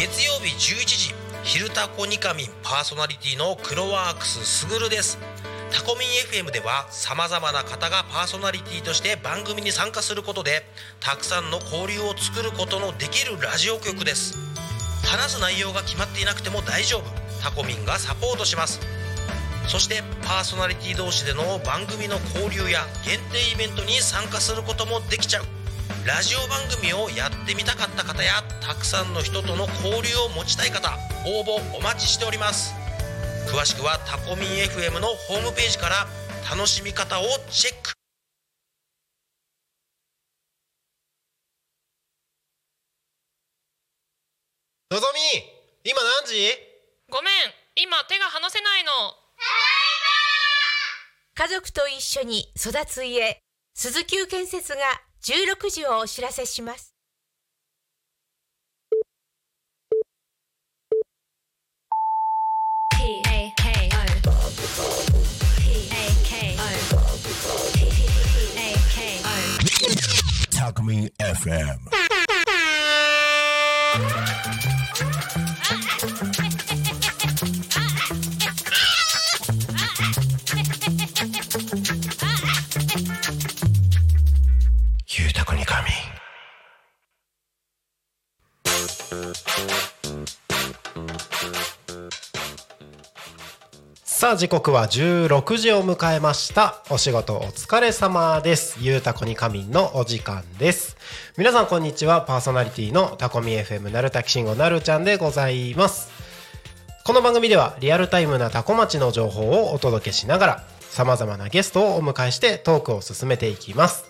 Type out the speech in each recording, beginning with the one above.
月曜日11時「昼タコニカミン」パーソナリティのクロワークスすぐるです。タコミン FM ではさまざまな方がパーソナリティとして番組に参加することでたくさんの交流を作ることのできるラジオ局です。話す内容が決まっていなくても大丈夫。タコミンがサポートします。そしてパーソナリティ同士での番組の交流や限定イベントに参加することもできちゃう。ラジオ番組をやってみたかった方やたくさんの人との交流を持ちたい方応募お待ちしております。詳しくはタコミン FM のホームページから楽しみ方をチェック。のぞみ今何時？ごめん今手が離せないの。家族と一緒に育つ家鈴木建設が16時をお知らせします。タコミン FM さあ時刻は16時を迎えました。お仕事お疲れ様です。ゆうたこにかみんのお時間です。皆さんこんにちは。パーソナリティのタコミ FM なるたきしんごなるちゃんでございます。この番組ではリアルタイムなタコ町の情報をお届けしながら様々なゲストをお迎えしてトークを進めていきます。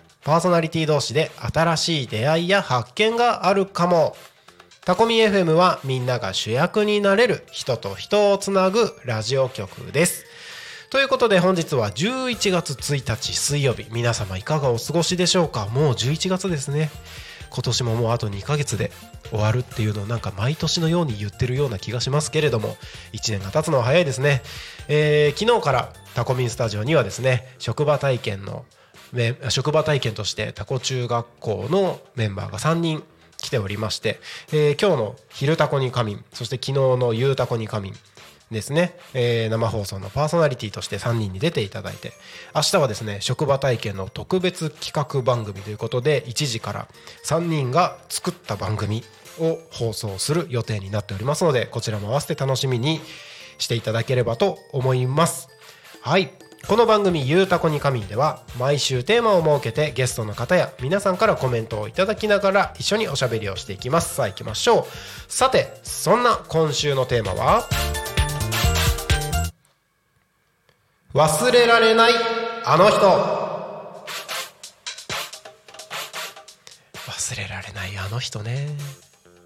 パーソナリティ同士で新しい出会いや発見があるかも。タコミ FM はみんなが主役になれる人と人をつなぐラジオ局です。ということで本日は11月1日水曜日。皆様いかがお過ごしでしょうか？もう11月ですね。今年ももうあと2ヶ月で終わるっていうのをなんか毎年のように言ってるような気がしますけれども。1年が経つのは早いですね、えー昨日からタコミンスタジオにはですね職場体験の職場体験としてタコ中学校のメンバーが3人来ておりまして、えー今日の「昼タコに仮眠」そして昨日の「夕タコに仮眠」ですね、えー生放送のパーソナリティとして3人に出ていただいて明日はですね職場体験の特別企画番組ということで1時から3人が作った番組を放送する予定になっておりますのでこちらも合わせて楽しみにしていただければと思います。はい。この番組「ゆうたこに仮眠」では毎週テーマを設けてゲストの方や皆さんからコメントをいただきながら一緒におしゃべりをしていきます。さあ行きましょう。さてそんな今週のテーマは？忘れられないあの人。忘れられないあの人ね。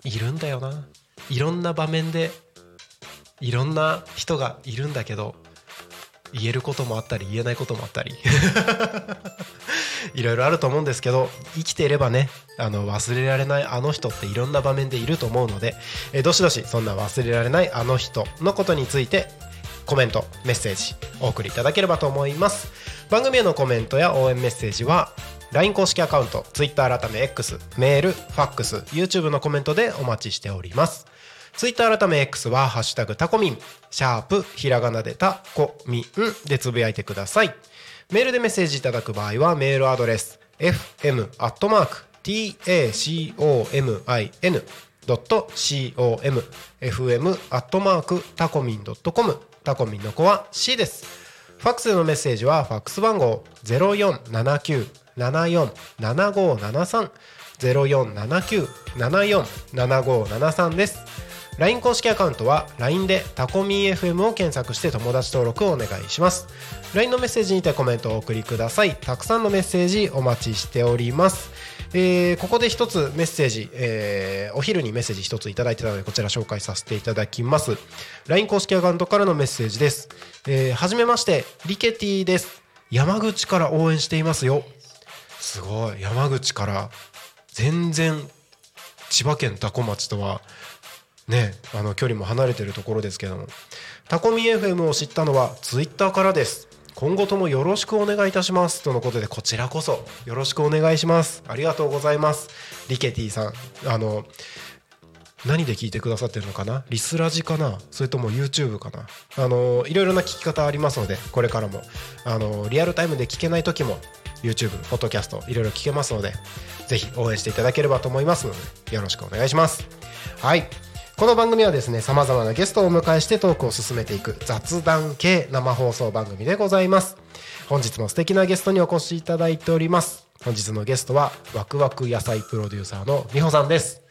いるんだよな。いろんな場面でいろんな人がいるんだけど言えることもあったり言えないこともあったり。いろいろあると思うんですけど生きていればねあの忘れられないあの人っていろんな場面でいると思うのでえどしどしそんな忘れられないあの人のことについてコメントメッセージお送りいただければと思います。番組へのコメントや応援メッセージは LINE 公式アカウント Twitter 改め X メールファックス YouTube のコメントでお待ちしております。ツイッター改め X は「ハッシュタグタコミン」シャープひらがなでタコミン。でつぶやいてください。メールでメッセージいただく場合はメールアドレス fm.tacomin.com fm アットマークタコミンドットコム。タコミンの子は C です。ファックスのメッセージはファックス番号0479747573 0479747573です。LINE 公式アカウントは LINE でタコミ FM を検索して友達登録をお願いします。LINE のメッセージにてコメントをお送りください。たくさんのメッセージお待ちしております。えーここで一つメッセージ、えーお昼にメッセージ一ついただいてたのでこちら紹介させていただきます。LINE 公式アカウントからのメッセージです、えーはじめましてリケティです。山口から応援していますよ。すごい。山口から全然千葉県多古町とはねあの距離も離れてるところですけども。タコミ FM を知ったのはツイッターからです。今後ともよろしくお願いいたします。とのことでこちらこそよろしくお願いします。ありがとうございます。リケティさんあの何で聞いてくださってるのかな？リスラジかな？それとも YouTube かな？あのいろいろな聞き方ありますのでこれからもあのリアルタイムで聞けない時も YouTube、ポッドキャストいろいろ聞けますのでぜひ応援していただければと思いますのでよろしくお願いします。はい。この番組はですね様々なゲストをお迎えしてトークを進めていく雑談系生放送番組でございます。本日も素敵なゲストにお越しいただいております。本日のゲストはワクワク野菜プロデューサーの美穂さんです。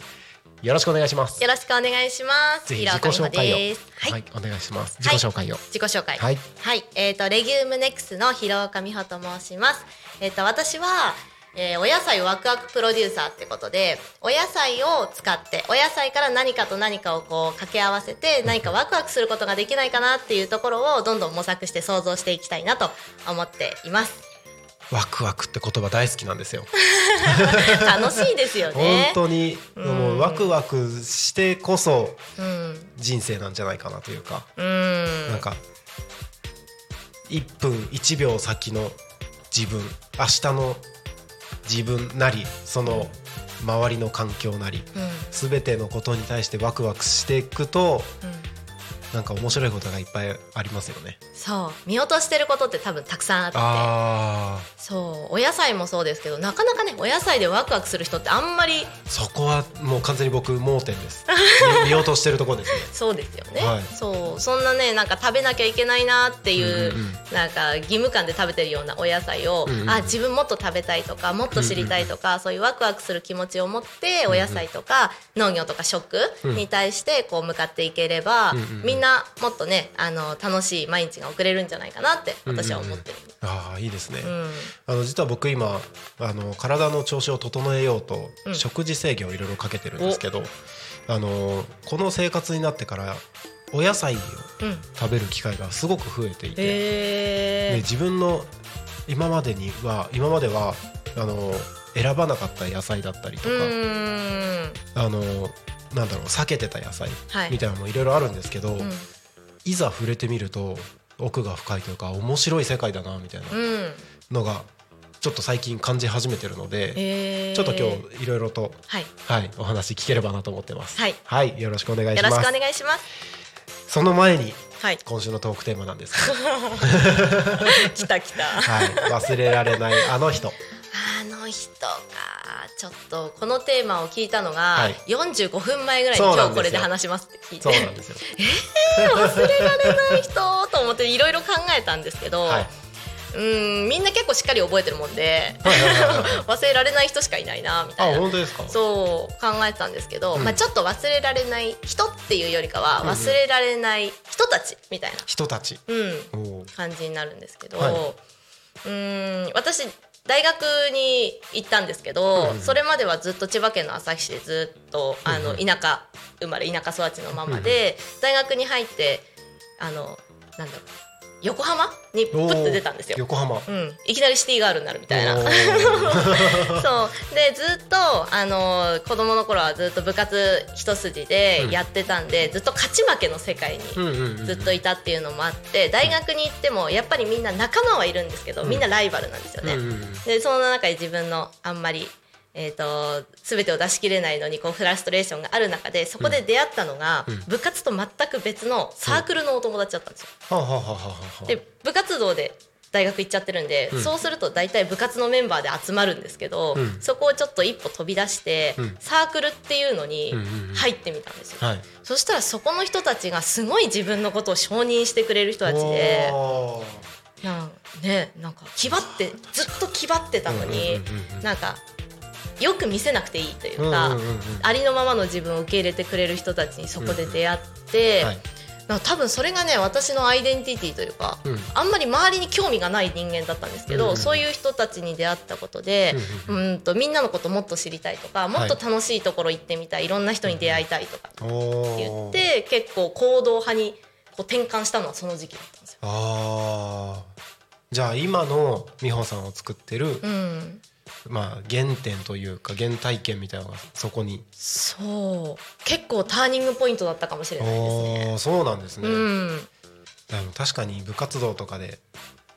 よろしくお願いします。よろしくお願いします。ぜひ自己紹介を。です。はい、はい、お願いします。自己紹介を。自己紹介。はい。はい、えっ、とレギュームネックスの広岡美穂と申します。えっ、と私は、えーお野菜ワクワクプロデューサーってことで、お野菜を使って、お野菜から何かと何かをこう掛け合わせて、何かワクワクすることができないかなっていうところをどんどん模索して想像していきたいなと思っています。ワクワクって言葉大好きなんですよ 楽しいですよ本ね。当にもうワクワクしてこそうん。人生なんじゃないかなというかうん。なんか1分1秒先の自分明日の自分なりその周りの環境なりうん。全てのことに対してワクワクしていくとうん。なんか面白いことがいっぱいありますよね。そう。見落としてることって多分たくさんあって。あそう。お野菜もそうですけどなかなかねお野菜でワクワクする人ってあんまり。ーそこはもう完全に僕盲点です。見 見落としてるところですね。そうですよね、はい。そう。そんなねなんか食べなきゃいけないなっていう,、うんうんうん。なんか義務感で食べてるようなお野菜を、うんうんあ自分もっと食べたいとかもっと知りたいとか、そういうワクワクする気持ちを持ってお野菜とか農業とか食に対してこう向かっていければ、うんうんみん。なもっとねあの楽しい毎日が送れるんじゃないかなって私は思ってる。ああいいですね。うん。あの実は僕今あの体の調子を整えようと、うん。食事制限をいろいろかけてるんですけどあのこの生活になってからお野菜をうん食べる機会がすごく増えていて、でへー自分の今までには今まではあの選ばなかった野菜だったりとうか、あのなんだろう避けてた野菜はい。みたいなのもいろいろあるんですけど、うん。いざ触れてみると奥が深いというか面白い世界だなみたいなうん。のがちょっと最近感じ始めてるので、へー。ちょっと今日いろいろと、はい。はい、お話聞ければなと思ってます。はい、よろしくお願いよろします。お願いします。その前にはい。今週のトークテーマなんです 来た来た。はい、忘れられないあの人。あの人かちょっとこのテーマを聞いたのが、はい。45分前ぐらいに今日これで話しますって聞いて。そうなんですよ。忘れられない人と思っていろいろ考えたんですけど、はい。うーんみんな結構しっかり覚えてるもんで 忘れられない人しかいないなみたいあ、な本当ですか？そう考えてたんですけど、うん。まあ、ちょっと忘れられない人っていうよりかは忘れられない人たちみたいな、人たち。うん、感じになるんですけど、はい。うーん私大学に行ったんですけど、うんそれまではずっと千葉県の旭市でずっとあのうん。田舎生まれ田舎育ちのままで、大学に入ってあのなんだろう横浜？にプッて出たんですよ。横浜。うん、いきなりシティガールになるみたいな。そう。でずっとあの子供の頃はずっと部活一筋でやってたんで、ずっと勝ち負けの世界にうんうんうんずっといたっていうのもあって大学に行ってもやっぱりみんな仲間はいるんですけどみんなライバルなんですよね。うんうんうん。でその中で自分のあんまり、えー、と全てを出し切れないのにこうフラストレーションがある中でそこで出会ったのが、うん。部活と全く別のサークルのお友達だったんですよ。で部活動で大学行っちゃってるんで、うん。そうすると大体部活のメンバーで集まるんですけど、うん。そこをちょっと一歩飛び出して、うん。サークルっていうのに入ってみたんですよ。はい。そしたらそこの人たちがすごい自分のことを承認してくれる人たちでなんねなんか気張ってずっと気張ってたのに、なんかよく見せなくていいというか、うんうんうんうん。ありのままの自分を受け入れてくれる人たちにそこで出会って、はい。なんか多分それがね私のアイデンティティというか、うん。あんまり周りに興味がない人間だったんですけど、うんうんそういう人たちに出会ったことで、うんとみんなのこともっと知りたいとかもっと楽しいところ行ってみたい、い、ろんな人に出会いたいとかお言ーって結構行動派にこう転換したのはその時期だったんですよ。あー。じゃあ今の美穂さんを作ってる、うん、まあ原点というか原体験みたいなのがそこに。そう。結構ターニングポイントだったかもしれないですね。そうなんですね、うん。でも確かに部活動とかで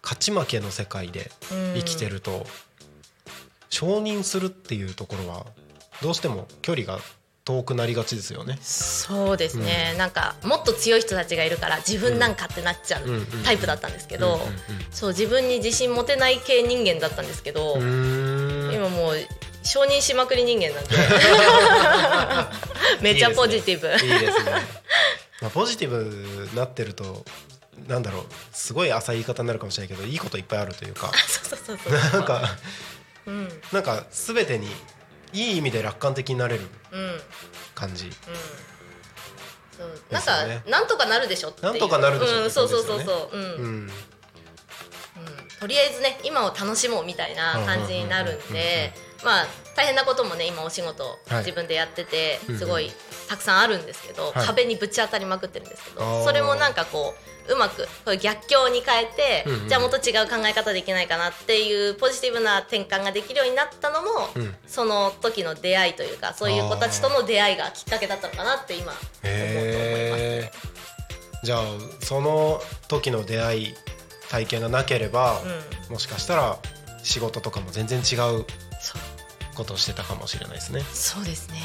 勝ち負けの世界で生きてると、承認するっていうところはどうしても距離が遠くなりがちですよね。そうですね、なんかもっと強い人たちがいるから自分なんかってなっちゃううんうんタイプだったんですけどうんうんそう自分に自信持てない系人間だったんですけど、今もう承認しまくり人間なんで。めっちゃポジティブ。いいですね。まあ、ポジティブになってるとなんだろうすごい浅い言い方になるかもしれないけどいいこといっぱいあるというか。そうそうそうなんかうん。うんなんか全てにいい意味で楽観的になれるうん。感じ。そうなんか、ねなんとかなるでしょってなんとかなるでしょってうん、そうそうそうそう。うん、ううん。んとりあえずね今を楽しもうみたいな感じになるんでまあ大変なこともね今お仕事はい。自分でやっててすごいたくさんあるんですけど、はい。壁にぶち当たりまくってるんですけどそれもなんかこううまく逆境に変えて、じゃあもっと違う考え方できないかなっていうポジティブな転換ができるようになったのも、うん。その時の出会いというかそういう子たちとの出会いがきっかけだったのかなって今思うと思いますね。じゃあその時の出会い体験がなければ、うもしかしたら仕事とかも全然違うことをしてたかもしれないですね。そうですね、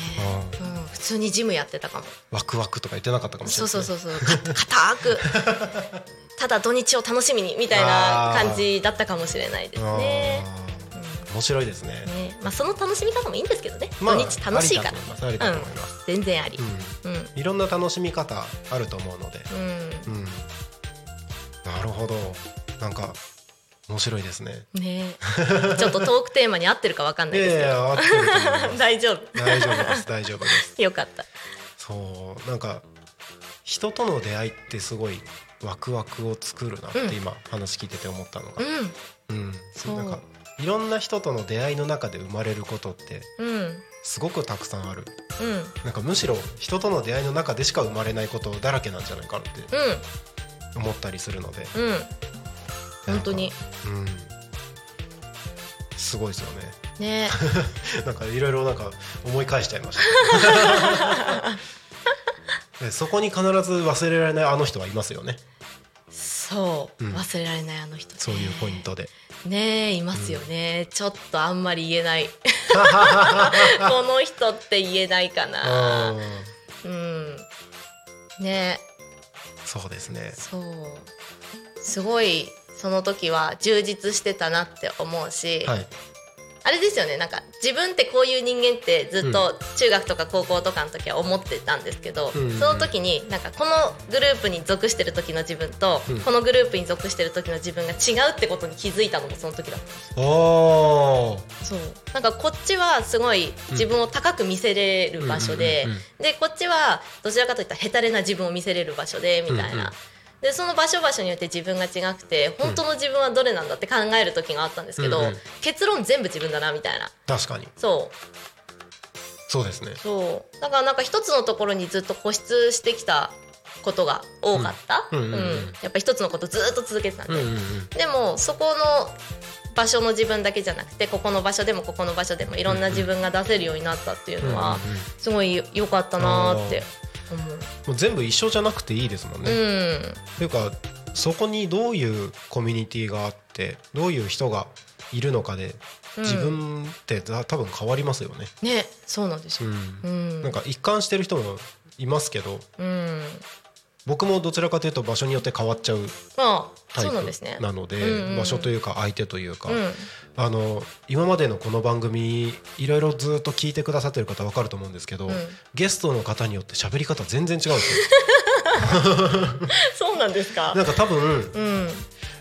ううん、普通にジムやってたかも。ワクワクとか言ってなかったかもしれないね。そうそうそうそう。か固く。ただ土日を楽しみにみたいな感じだったかもしれないですね。面白いですね。ね。まあ、その楽しみ方もいいんですけどね、まあ土日楽しいからありだと思います。ありだと思います。全然あり、うん。うん、いろんな楽しみ方あると思うので、うん。うん、なるほど。なんか面白いですね。ね。ちょっとトークテーマに合ってるかわかんないいですけど、大丈夫。大丈夫です。大丈夫です。よかった。そうなんか人との出会いってすごいワクワクを作るなってうん。今話聞いてて思ったのが、うん。うん。そう。なんかいろんな人との出会いの中で生まれることってうん。すごくたくさんある。うん。なんかむしろ人との出会いの中でしか生まれないことだらけなんじゃないかなって思ったりするので。うんうん本当に。うん。すごいですよね。ね。なんかいろいろなんか思い返しちゃいました。でそこに必ず忘れられないあの人はいますよね。そう、うん。忘れられないあの人ね。そういうポイントで。ねえいますよね、ちょっとあんまり言えない。この人って言えないかうなん。うん。ね。えそうですね。そう。すごいその時は充実してたなって思うし、はい。あれですよねなんか自分ってこういう人間ってずっと中学とか高校とかの時は思ってたんですけど、うんその時になんかこのグループに属してる時の自分と、うん。このグループに属してる時の自分が違うってことに気づいたのもその時だった。そう。なんかこっちはすごい自分を高く見せれる場所で、でこっちはどちらかといったらヘタレな自分を見せれる場所でみたいな、うんうんでその場所場所によって自分が違くて本当の自分はどれなんだって考える時があったんですけど、うんうん。結論全部自分だなみたいな。確かに。そう。そうですね。そう。だからなんか一つのところにずっと固執してきたことが多かった、うんやっぱ一つのことずっと続けてたんで、うんうんうん。でもそこの場所の自分だけじゃなくてここの場所でもここの場所でもいろんな自分が出せるようになったっていうのはすごい良かったなーって思う。もう全部一緒じゃなくていいですもんね、うん。というかそこにどういうコミュニティがあってどういう人がいるのかでうん。自分ってざ多分変わりますよね。ねそうなんですうよ。ん。うん。なんか一貫してる人もいますけどうん。僕もどちらかというと場所によって変わっちゃうまあタイプ。なので、場所というか相手というか、うんあの今までのこの番組いろいろずっと聞いてくださってる方分かると思うんですけど、うん。ゲストの方によって喋り方全然違うんですよ。そうなんですか？なんか多分うん。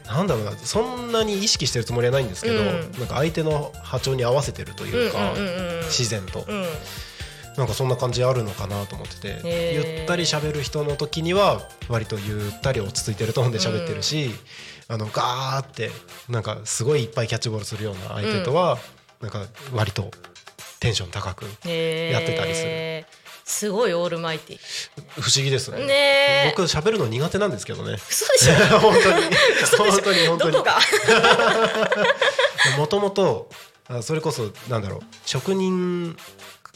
なんだろうなそんなに意識してるつもりはないんですけど、うん。なんか相手の波長に合わせてるというか、うんうんうんうん自然と、うん。なんかそんな感じあるのかなと思ってて、ゆったり喋る人の時には割とゆったり落ち着いてるトーンで喋ってるし、あのガーってなんかすごいいっぱいキャッチボールするような相手とは、なんか割とテンション高くやってたりする。すごいオールマイティ不思議ですね。ねえ。僕喋るの苦手なんですけどね。嘘でしょ。本当に。本当に本当に。もともとあそれこそなんだろう職人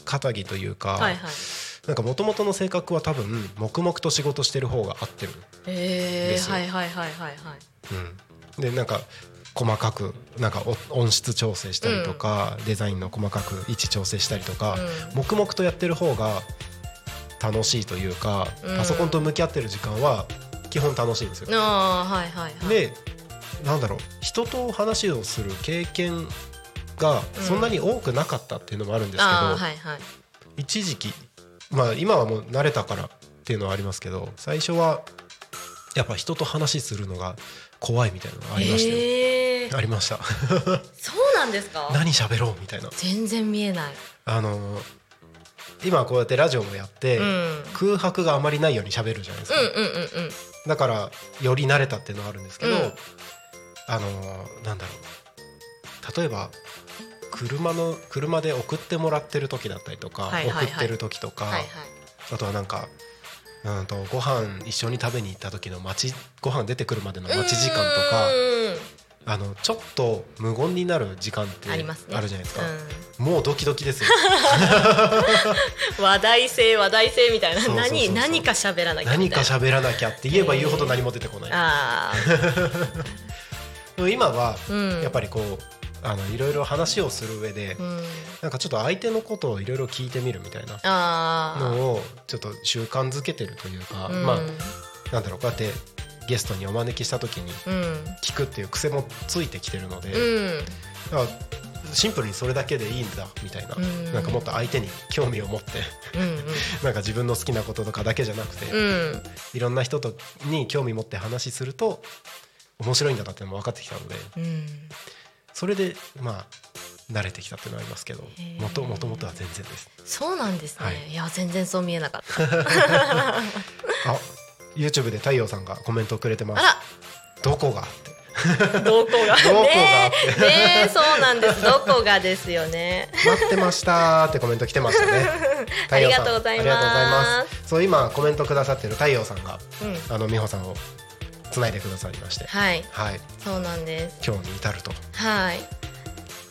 肩着というか、はいはい。なんかもともとの性格は多分黙々と仕事してる方が合ってる、えですよ。はいはいはいはいはいうん、でなんか細かくなんかお音質調整したりとか、デザインの細かく位置調整したりとか、うん。黙々とやってる方が楽しいというか、うん。パソコンと向き合ってる時間は基本楽しいんですよ。はいはいはい。でなんだろう人と話をする経験がそんなに多くなかったっていうのもあるんですけど、はいはい。一時期まあ今はもう慣れたからっていうのはありますけど最初はやっぱ人と話するのが怖いみたいなのがありましたよ、へえありました。そうなんですか？何喋ろうみたいな。全然見えない。あの今こうやってラジオもやって、うん。空白があまりないように喋るじゃないですか、うんうんうんうん。だからより慣れたっていうのはあるんですけど、うん。あのなんだろう。例えば車の車で送ってもらってる時だったりとか、はいはいはい。送ってる時とか、はいはい。あとはなんかうんとご飯一緒に食べに行った時の待ちご飯出てくるまでの待ち時間とかうんあのちょっと無言になる時間ってあるありますね。じゃないですか、うもうドキドキですよ。ん 話題性話題性みたいな。何何か喋らなきゃ何か喋らなきゃって言えば言うほど何も出てこない、あ でも今はやっぱりこうあのいろいろ話をする上で、うん。なんかちょっと相手のことをいろいろ聞いてみるみたいなあのをちょっと習慣づけてるというか、あまあなんだろうこうやってゲストにお招きした時にうん。聞くっていう癖もついてきてるので、うん。だからシンプルにそれだけでいいんだみたいな、うん。なんかもっと相手に興味を持ってうん。なんか自分の好きなこととかだけじゃなくて、うん。いろんな人とに興味持って話すると面白いんだなってのも分かってきたのでうんそれでまあ慣れてきたっていうのはありますけどもともともとは全然です。そうなんですね、はい。い、や全然そう見えなかった。あ YouTube で太陽さんがコメントくれてます。あどこがどこが？どこが。ねえねえそうなんです。どこがですよね。待ってましたってコメント来てましたね。太陽さんありがとうございます。ありがとうございます。そう今コメントくださってる太陽さんがうん。あの美穂さんをつないでくださりまして、はい。はい。そうなんです。今日に至ると。はい。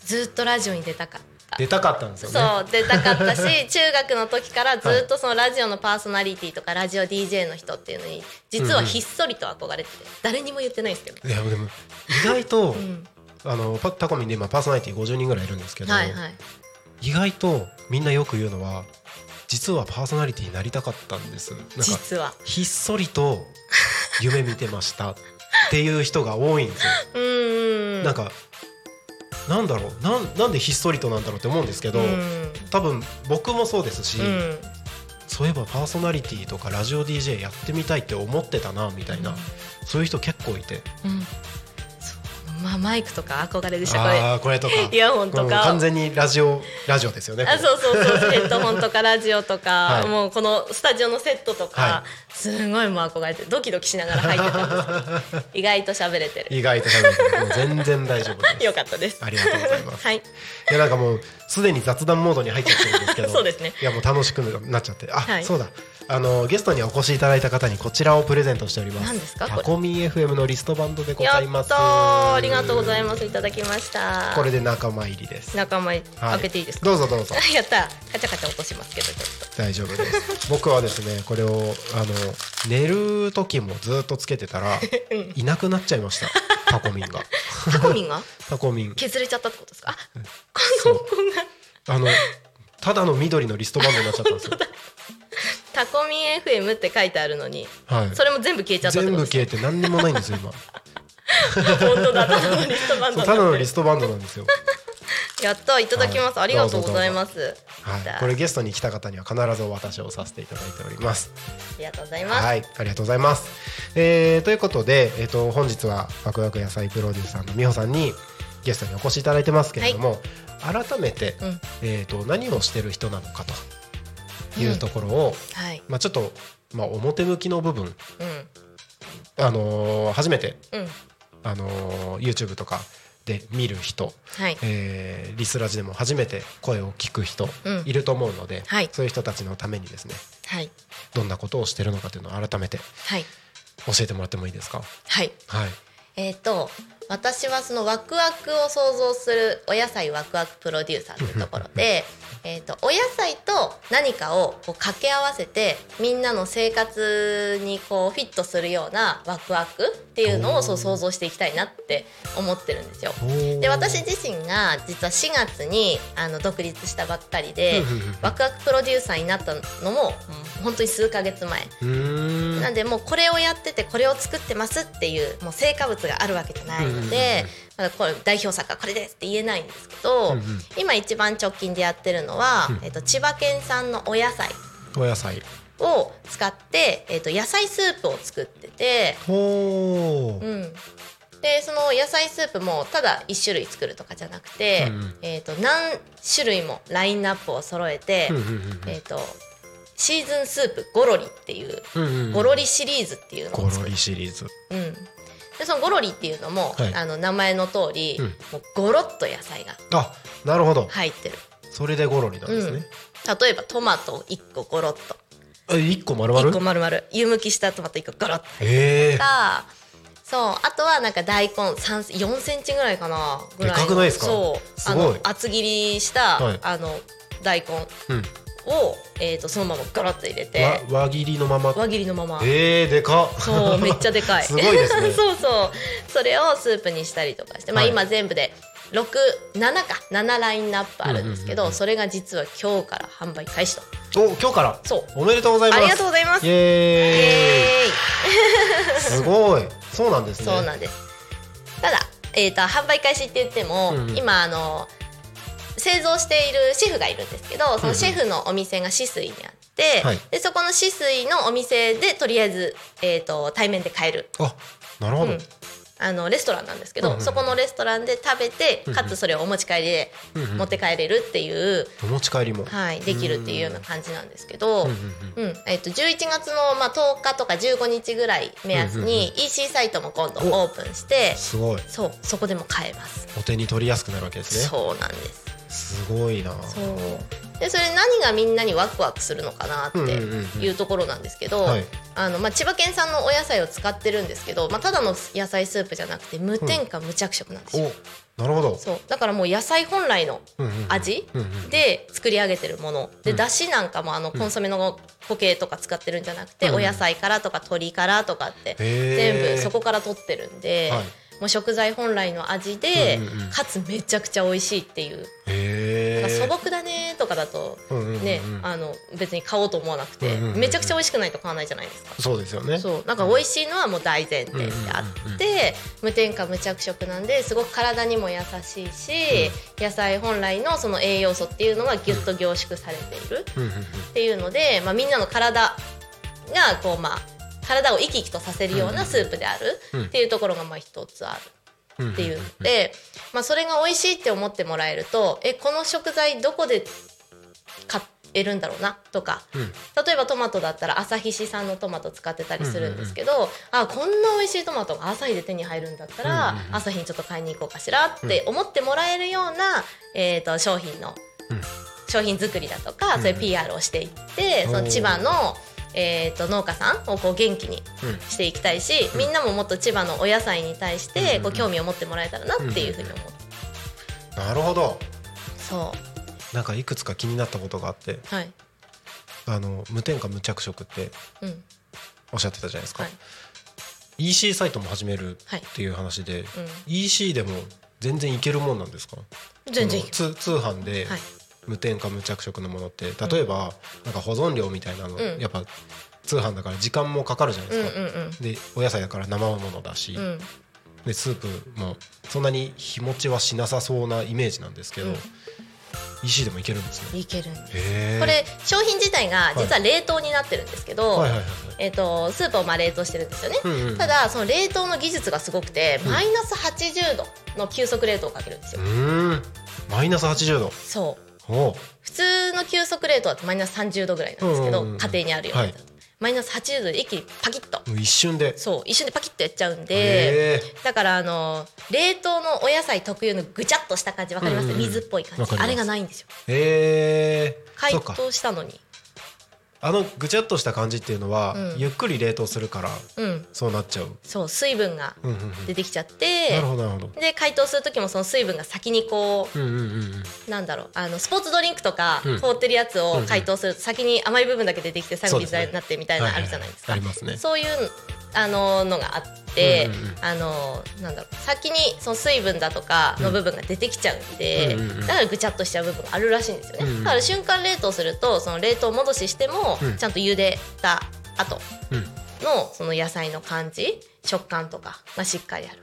ずっとラジオに出たかった。出たかったんですよね。そう出たかったし 中学の時からずっとそのラジオのパーソナリティとかラジオ DJ の人っていうのに実はひっそりと憧れてて誰にも言ってないんですけど、いやでも意外と、うん、あのパタコミンで今パーソナリティ50人ぐらいいるんですけど、はいはい。意外とみんなよく言うのは実はパーソナリティになりたかったんです。なんか実は。ひっそりと夢見てましたっていう人が多いんですよ、うーんなんかなんだろうなんなんでひっそりとなんだろうって思うんですけど、うん。多分僕もそうですし、うん。そういえばパーソナリティとかラジオ DJ やってみたいって思ってたなみたいな、そういう人結構いてまあマイクとか憧れでしたこれ。ああこれとか。イヤホンとか。うん完全にラジオラジオですよねあそうそうそうヘッドホンとかラジオとか、はい。もうこのスタジオのセットとか、はすごいもう憧れてドキドキしながら入ってたんです 意外と喋れてる。意外と喋ってる。全然大丈夫です。よかったです。ありがとうございます。はい。いやなんかもうすでに雑談モードに入っちゃってるんですけど。そうですね。いやもう楽しくなっちゃって。あ、はい。そうだあのゲストにお越しいただいた方にこちらをプレゼントしております。何ですか？タコミ FM のリストバンドでございます。ありがとうございます。いただきました。これで仲間入りです。仲間、はい。開けていいですか？どうぞどうぞ。やった。カチャカチャ落としますけどちょっ大丈夫です。僕はですねこれをあの寝る時もずっとつけてたら いなくなっちゃいました。タコミンが。とタコミンが？タコミン。削れちゃったってことですか？あこの子があのただの緑のリストバンドになっちゃったんですよタコミン FM って書いてあるのにはい。それも全部消えちゃった全部消えて何にもないんですよ今。本当だただのリストバンドそうただのリストバンドなんですよ。やったいただきます、はい。ありがとうございます。はい。これゲストに来た方には必ずお渡しをさせていただいております。ありがとうございます、はい。ありがとうございます、えーということで、えー、と本日はワクワク野菜プロデューサーの美穂さんにゲストにお越しいただいてますけれども、改めて、うん。えー、と何をしてる人なのかというところを、はい。まあ、ちょっと、まあ、表向きの部分、うん。あのー初めて、うん。あのー YouTube とかで見る人、はい。えーリスラジでも初めて声を聞く人うん。いると思うので、はい。そういう人たちのためにですねはい。どんなことをしてるのかというのを改めてはい。教えてもらってもいいですか？はい。はい。えっ、と私はそのワクワクを想像するお野菜ワクワクプロデューサーというところで えーとお野菜と何かをこう掛け合わせてみんなの生活にこうフィットするようなワクワクっていうのをそう想像していきたいなって思ってるんですよ。で私自身が実は4月にあの独立したばっかりでワクワクプロデューサーになったのもうん本当に数ヶ月前。なんでもうこれをやっててこれを作ってますっていうもう成果物があるわけじゃないので、まだこれ代表作はこれですって言えないんですけど、うんうん。今一番直近でやってるのは、えっと千葉県産のお野菜お野菜。を使って、えっと野菜スープを作ってて、ほーうん、でその野菜スープもただ1種類作るとかじゃなくて、うんうん。えっと何種類もラインナップを揃えて、うんうんうんえっとシーズンスープゴロリっていううんうんゴロリシリーズっていうのゴロを作る。リシリーズ。うん、でそのゴロリっていうのも、はい。あの名前の通り、うん。もうゴロッと野菜があなるほど。入ってる、それでゴロリなんですね、例えばトマト1個ゴロッと。え一個丸1個々丸々。湯むきしたトマト1個ゴロッと。へえ。かそう。あとはなんか大根3 4センチぐらいかなぐらいの。でかくないですか？そう。あの厚切りした、はい。あの大根。うんを、えー、とそのままゴロッと入れて。わ輪切りのまま。輪切りのまま。えー、でかっ。そうめっちゃでかい。すごいですね。そうそう。それをスープにしたりとかして、まあ、はい。今全部で67か。7ラインナップあるんですけど、うんうんうんうん。それが実は今日から販売開始と。お今日から？そう。おめでとうございます。ありがとうございます。イイエーイエーイ。すごい。そうなんですね。そうなんです。ただ、えー、と販売開始って言っても、うんうん。今あの製造しているシェフがいるんですけどそのシェフのお店が止水にあって、はい。でそこの止水のお店でとりあえず、えー、と対面で買える。あなるほど、うんあのレストランなんですけど、うんうん。そこのレストランで食べてうんうん。かつそれをお持ち帰りでうんうん。持って帰れるっていう、お持ち帰りも。はい、できるっていうような感じなんですけど、ううんんうん。えっと11月の、まあ、10日とか15日ぐらい目安に EC サイトも今度オープンしてすごい。そうそこでも買えます。お手に取りやすくなるわけですね。そうなんです。すごいな。そうでそれ何がみんなにワクワクするのかなってうんうんうんうん。いうところなんですけど、はい。あのまあ、千葉県産のお野菜を使ってるんですけど、まあ、ただの野菜スープじゃなくて無添加無着色なんですよ、おなるほど。そう。だからもう野菜本来のうんうん味うんうんで作り上げてるもの。でうん。だしなんかもあのコンソメの固形とか使ってるんじゃなくて、うんお野菜からとか鶏からとかって全部そこから取ってるんで、はいもう食材本来の味で、うんうんうん。かつめちゃくちゃ美味しいっていう、素朴だねとかだとうんうんうんうん。ね、あの別に買おうと思わなくて、うんうんうんうん。めちゃくちゃ美味しくないと買わないじゃないですか。そうですよね。そう。なんか美味しいのはもう大前提であって、無添加無着色なんですごく体にも優しいし、野菜本来のその栄養素っていうのがギュッと凝縮されているうんうんうんっていうので、まあ、みんなの体がこうまあ体を生き生きとさせるようなスープであるうん。っていうところがまあ一つある。うん。っていうので、まあ、それが美味しいって思ってもらえるとえこの食材どこで買えるんだろうな？とか、うん。例えばトマトだったら朝日市産のトマト使ってたりするんですけど、あこんな美味しいトマトが朝日で手に入るんだったら、朝日にちょっと買いに行こうかしらって思ってもらえるような、えー、と商品の、うん。商品作りだとか、うん。そういう PR をしていって、その千葉の、えー、と農家さんをこう元気にうんしていきたいし、みんなももっと千葉のお野菜に対してこう興味を持ってもらえたらなっていうふうに思って、なるほど。そなんかいくつか気になったことがあってうはい。あの無添加無着色ってうん。おっしゃってたじゃないですか、はい。EC サイトも始めるはい。っていう話で、うん。EC でも全然いけるもんなんですか？全然通販ではい無添加無着色のものって例えばなんか保存料みたいなの、うん。やっぱ通販だから時間もかかるじゃないですか、うんうんうん。でお野菜だから生ものだし、うん。でスープもそんなに日持ちはしなさそうなイメージなんですけど、うん。EC でもいけるんですね。いけるんです。これ商品自体が実は冷凍になってるんですけど、はいはいはいはい。えっとスープをまあ冷凍してるんですよね、うんうんただその冷凍の技術がすごくて、マイナス80度の急速冷凍をかけるんですよ、うーん。マイナス80度。そう普通の急速冷凍だとマイナス30度ぐらいなんですけど、家庭にあるようなはマイナス80度で一気にパキッと。一瞬で。そう一瞬でパキッとやっちゃうんでへだからあの冷凍のお野菜特有のぐちゃっとした感じわかります、うんうんうん。水っぽい感じ。あれがないんですよ。えへえ。解凍したのにあのぐちゃっとした感じっていうのは、うん。ゆっくり冷凍するからうん。そうなっちゃう、そう水分がうんうんうん。出てきちゃって、なるほどなるほど。で解凍する時もその水分が先にこうんうんうんうん。うなんだろうあのスポーツドリンクとかうん。凍ってるやつを解凍すると先に甘い部分だけ出てきて最後水になってみたいなのあるじゃないですか。はははありますね。そういうあののがあって、あのなんだろう先にその水分だとかの部分が出てきちゃうんで、だからぐちゃっとしちゃう部分があるらしいんですよね、だから瞬間冷凍するとその冷凍戻ししても、うん。ちゃんと茹でた後うんのその野菜の感じ食感とかがしっかりある。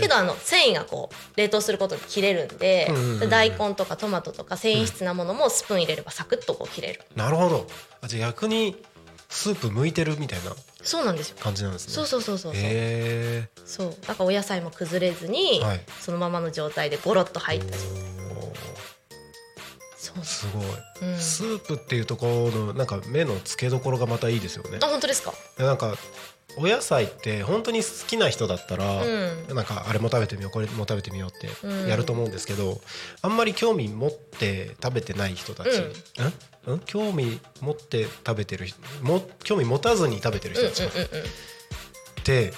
けどあの繊維がこう冷凍することで切れるんで、大根とかトマトとか繊維質なものもスプーン入れればサクッとこう切れる。なるほど。あじゃあ逆にスープ向いてるみたいな？そうなんですよ。感じなんですね。そうそうそうそう。そうへそう。だからお野菜も崩れずに、はい。そのままの状態でゴロッと入った状態。えそうす。ごい、うん。スープっていうところのなんか目の付けどころがまたいいですよね。あ本当ですか？なんかお野菜って本当に好きな人だったら、うん。なんかあれも食べてみようこれも食べてみようってうん。やると思うんですけど、あんまり興味持って食べてない人たち、うん、うん？興味持って食べてる人も興味持たずに食べてるうん人たちうんうんうん。って、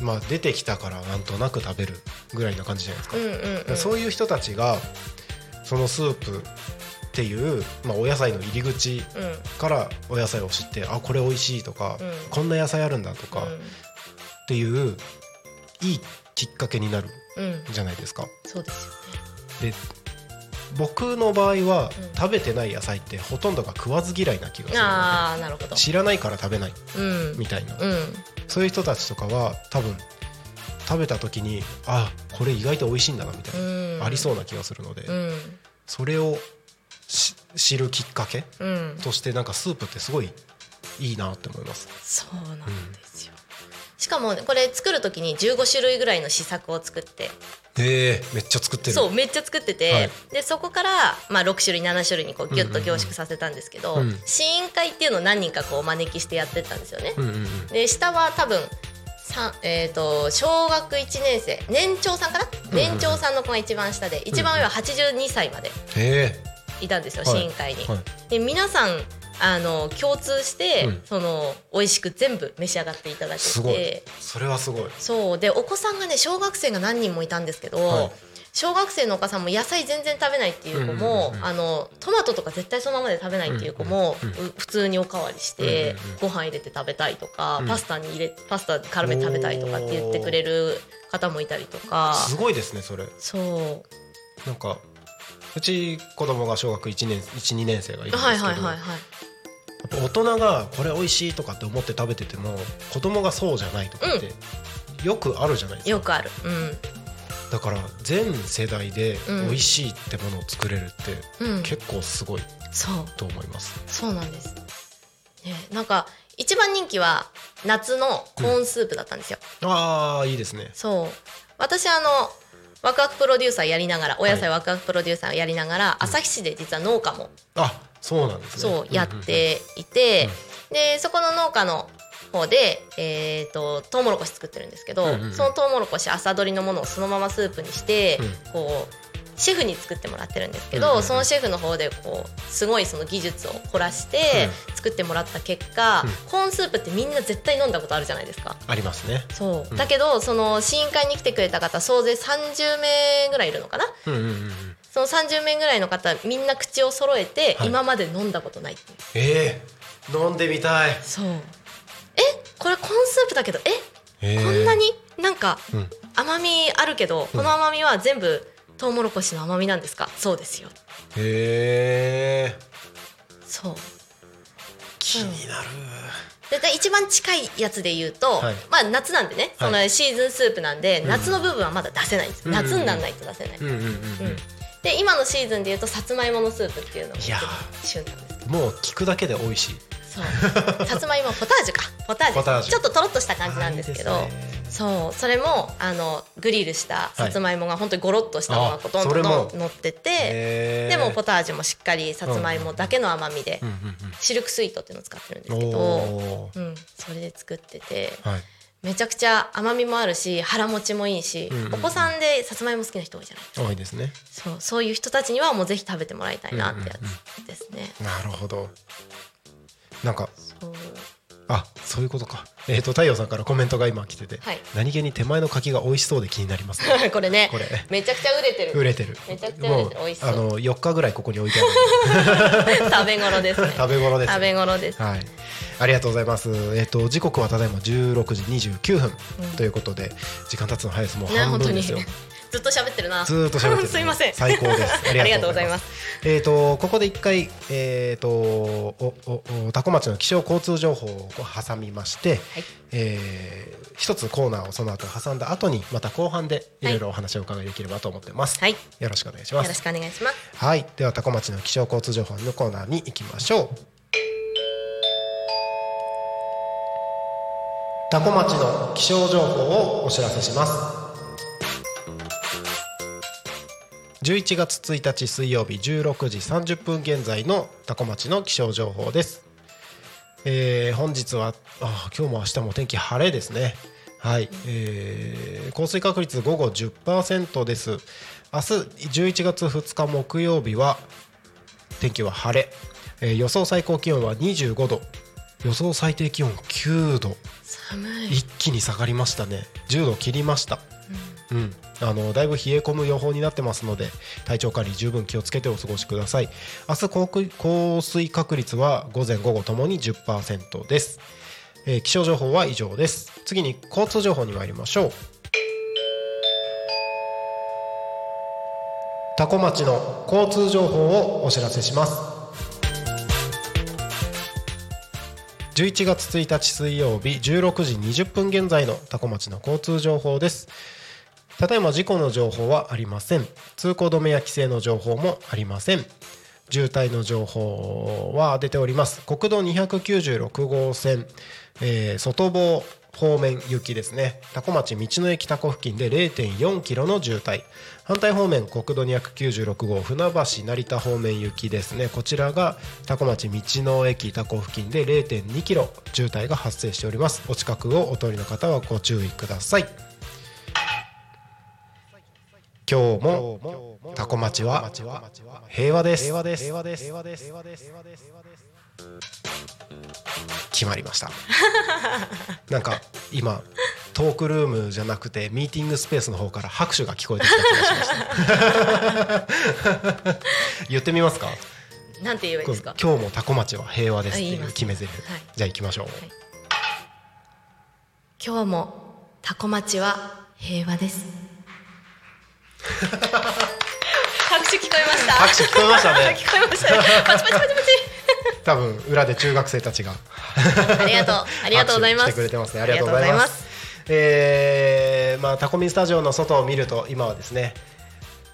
まあ、出てきたからなんとなく食べるぐらいな感じじゃないですか。うんうんうん。そういう人たちがそのスープっていう、まあ、お野菜の入り口うん。からお野菜を知ってあこれ美味しいとか、うん。こんな野菜あるんだとか、っうん。ていういいきっかけになるうん。じゃないですか。そうですよね。で僕の場合は、うん。食べてない野菜ってほとんどが食わず嫌いな気がするのああなるほど。で知らないから食べないうん。みたいな、うん。そういう人たちとかは多分食べた時にあこれ意外と美味しいんだなみたいな、うん。ありそうな気がするので、うん。それをし知るきっかけうん。としてなんかスープってすごいいいなって思います。そうなんですよ、しかもねこれ作る時に15種類ぐらいの試作を作って。えー、めっちゃ作ってる。そうめっちゃ作ってて、はい。でそこから、まあ、6種類7種類にこうギュッと凝縮させたんですけど、うんうんうん。試飲会っていうのを何人かこうお招きしてやってったんですよね。うんうんうん。で下は多分えー、と小学1年生年長さんかな、年長さんの子が一番下で一番上は82歳まで。えいたんですよ、はい。試飲会に。で皆さんあの共通して、うん。その美味しく全部召し上がっていただけすごい。て。それはすごい。そう。でお子さんがね小学生が何人もいたんですけど、はい。小学生のお母さんも野菜全然食べないっていう子も、あのトマトとか絶対そのままで食べないっていう子も、普通におかわりして、うんご飯入れて食べたいとか、うん。パスタに入れパスタ絡めて食べたいとかって言ってくれる方もいたりとか。すごいですねそれ。そう。なんかうち子供が小学1年12年生がいるんですけど、はいはいはいはい。やっぱ大人がこれ美味しいとかって思って食べてても子供がそうじゃないとかってよくあるじゃないですか。よくある。うん。だから全世代でうん。美味しいってものを作れるってうん。結構すごいそう。と思います。そうなんです、ね、なんか一番人気は夏のコーンスープだったんですよ、ああいいですね。そう。私あのワクワクプロデューサーやりながらお野菜ワクワクプロデューサーやりながら、旭市で実は農家もあそうなんですね。そうやっていて、でそこの農家の方で、えー、とトウモロコシ作ってるんですけど、うんうんうん。そのトウモロコシ朝取りのものをそのままスープにして、うこうシェフに作ってもらってるんですけど、うんうんうん。そのシェフの方でこうすごいその技術を凝らして作ってもらった結果、うん。コーンスープってみんな絶対飲んだことあるじゃないですか。ありますね。そう、うん。だけどその試飲会に来てくれた方総勢30名ぐらいいるのかな？うんうんうんうん。その30名ぐらいの方みんな口を揃えて、はい。今まで飲んだことないええ飲んでみたい。そう。え？これコーンスープだけどえ、えー。こんなになんかうん。甘みあるけど、この甘みは全部トウモロコシの甘みなんですか？そうですよ。へえそう。気になる。でで一番近いやつで言うと、はい。まあ夏なんでね、そのシーズンスープなんで、夏の部分はまだ出せない。んですよ、うん。夏にならないと出せない、うんうんうんうん。で今のシーズンで言うとさつまいものスープっていうのがいや旬なんですうんもう聞くだけで美味しいそう。さつまいもポタージュか。ポタージュ。ちょっととろっとした感じなんですけどそう。それもあのグリルしたさつまいもが本当にゴロっとしたのがあほとんどの乗っててでもポタージュもしっかりさつまいもだけの甘みでうんうんシルクスイートっていうのを使ってるんでうんすけど、おうん、それで作っててーはい。めちゃくちゃ甘みもあるし腹持ちもいいし、うんうんお子さんでさつまいも好きな人多いじゃない多いですね。そう。そういう人たちにはもうぜひ食べてもらいたいなってやつですね。なるほどなんかあそういうことか。えっ、と太陽さんからコメントが今来てて、はい。何気に手前の柿が美味しそうで気になりますね。これねこれ。めちゃくちゃ売れてる。売れてる。めちゃくちゃ売れて美味しそう。あの4日ぐらいここに置いてある 食べ頃ですね。食べ頃です食べ頃です。はい、ありがとうございます。えっ、と時刻はただいま16時29分、ということで時間経つの早いです。もう半分ですよ。ずっと喋ってるなずーっと喋ってる。すいません最高です。あありがとうございますえっ、とここで一回えっ、とおおおタコ町の気象交通情報を挟みまして、はいえー一つコーナーをその後挟んだ後にまた後半でいろいろお話をお伺いできればと思ってます。はいよろしくお願いしますよろし。くお願いしますはい、ではタコ町の気象交通情報のコーナーに行きましょう。タコ町の気象情報をお知らせします。11月1日水曜日16時30分現在のタコ町の気象情報です。えー本日はあ今日も明日も天気晴れですね。はい、えー降水確率午後10%です。明日11月2日木曜日は天気は晴れ、えー予想最高気温は25度。予想最低気温9度。寒い。一気に下がりましたね。10度切りましたうん、あのだいぶ冷え込む予報になってますので体調管理十分気をつけてお過ごしください。明日降水降水確率は午前午後ともに10%です、えー気象情報は以上です。次に交通情報に参りましょう。タコ町の交通情報をお知らせします。11月1日水曜日16時20分現在のタコ町の交通情報です。ただいま事故の情報はありません。通行止めや規制の情報もありません。渋滞の情報は出ております。国道296号線、えー外房方面行きですね。多古町道の駅多古付近で0.4キロの渋滞。反対方面国道296号船橋成田方面行きですね。こちらが多古町道の駅多古付近で0.2キロ渋滞が発生しております。お近くをお通りの方はご注意ください。今日もタコ町は平和です。決まりました。なんか今トークルームじゃなくてミーティングスペースの方から拍手が聞こえてきた気がしました 言ってみますか？なんて言えばいいですか？今日もタコ町は平和ですっていう決め台詞、はい。じゃあ行きましょう、今日もタコ町は平和です 拍手聞こえました？拍手聞こえましたね。聞こえました。ねパチパチパチパチ。多分裏で中学生たちが。ありがとう。ありがとうございます。てくれてますね。ありがとうございます。えーまあタコミンスタジオの外を見ると今はですね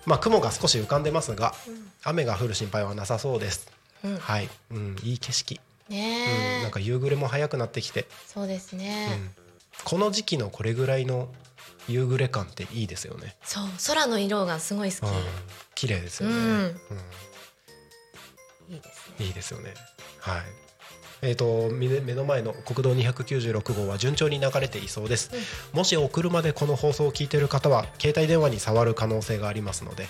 まあ雲が少し浮かんでますが、雨が降る心配はなさそうです、はい、うん、いい景色、うん、なんか夕暮れも早くなってきて。そうですね、この時期のこれぐらいの夕暮れ感っていいですよね、そう空の色がすごい好き、うん、綺麗ですよね、うん。うん。いいですね。いいですよね。はい。えー、と目目の前の国道296号は順調に流れていそうです、もしお車でこの放送を聞いている方は携帯電話に触る可能性がありますので、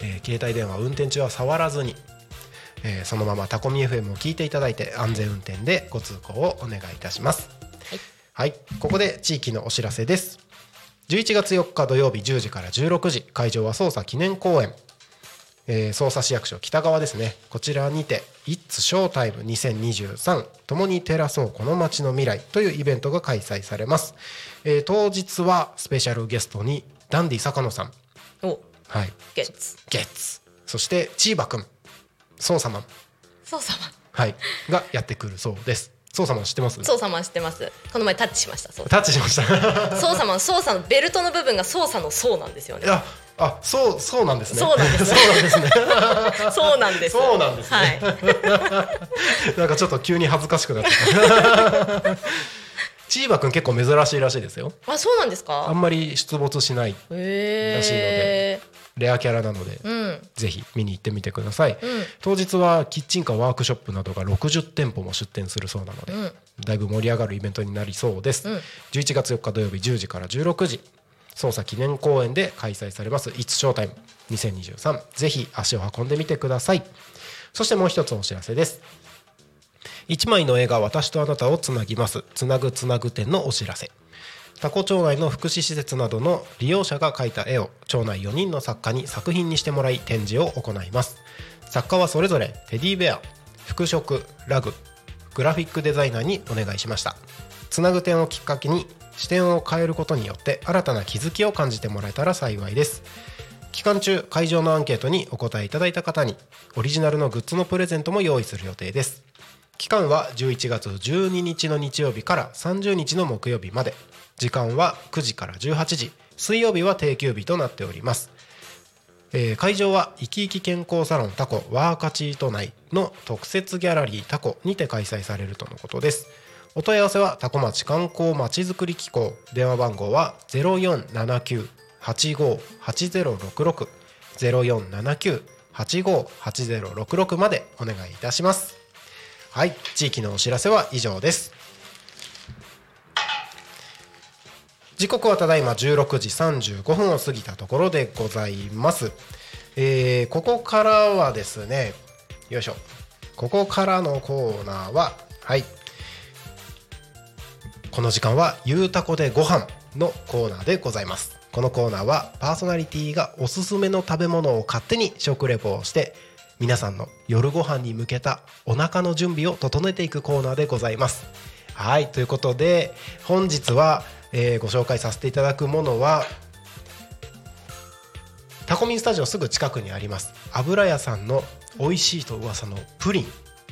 えー携帯電話運転中は触らずに、えーそのままタコミ FM を聞いていただいて安全運転でご通行をお願いいたします。はい、ここで地域のお知らせです11月4日土曜日10時から16時会場は捜査記念公演。えー、匝瑳市役所北側ですね。こちらにて「It's Showtime 2023共に照らそうこの街の未来」というイベントが開催されます、えー当日はスペシャルゲストにダンディ坂野さん。おはい。ゲッツ。ゲッツ。そしてチーバくん。ソウサマンそうさまはい。がやってくるそうです操作マン知ってます？操作マン知ってます。この前タッチしましたタッチしました。操作マン操作のベルトの部分が操作の操なんですよね。あそうそうなんですね。そうなんですそうなんですね。そうなんです。そうなんですね。はい。なんかちょっと急に恥ずかしくなっちゃった。チーバくん結構珍しいらしいですよ。あそうなんですか？あんまり出没しないへらしいのでレアキャラなので、うん。ぜひ見に行ってみてください、ん。当日はキッチンカーワークショップなどが60店舗も出店するそうなので、うん。だいぶ盛り上がるイベントになりそうです、うん。11月4日土曜日10時から16時捜査記念公演で開催されます It's Showtime 2023ぜひ足を運んでみてください。そしてもう一つお知らせです。1枚の絵が私とあなたをつなぎます。つなぐつなぐ展のお知らせ多古町内の福祉施設などの利用者が描いた絵を町内4人の作家に作品にしてもらい展示を行います。作家はそれぞれテディベア服飾ラググラフィックデザイナーにお願いしました。つなぐ点をきっかけに視点を変えることによって新たな気づきを感じてもらえたら幸いです。期間中会場のアンケートにお答えいただいた方にオリジナルのグッズのプレゼントも用意する予定です。期間は11月12日の日曜日から30日の木曜日まで。時間は9時から18時。水曜日は定休日となっております、えー会場は生き生き健康サロンタコワーカチート内の特設ギャラリータコにて開催されるとのことです。お問い合わせはタコ町観光まちづくり機構。電話番号は0479-858066 0479-858066までお願いいたします。はい地域のお知らせは以上です。時刻はただいま16時35分を過ぎたところでございます、えーここからはですねよいしょ。ここからのコーナーははい。この時間はゆうたこでご飯のコーナーでございます。このコーナーはパーソナリティがおすすめの食べ物を勝手に食レポをして皆さんの夜ご飯に向けたお腹の準備を整えていくコーナーでございます。はいということで本日は、えーご紹介させていただくものはタコミンスタジオすぐ近くにあります油屋さんの美味しいと噂のプリン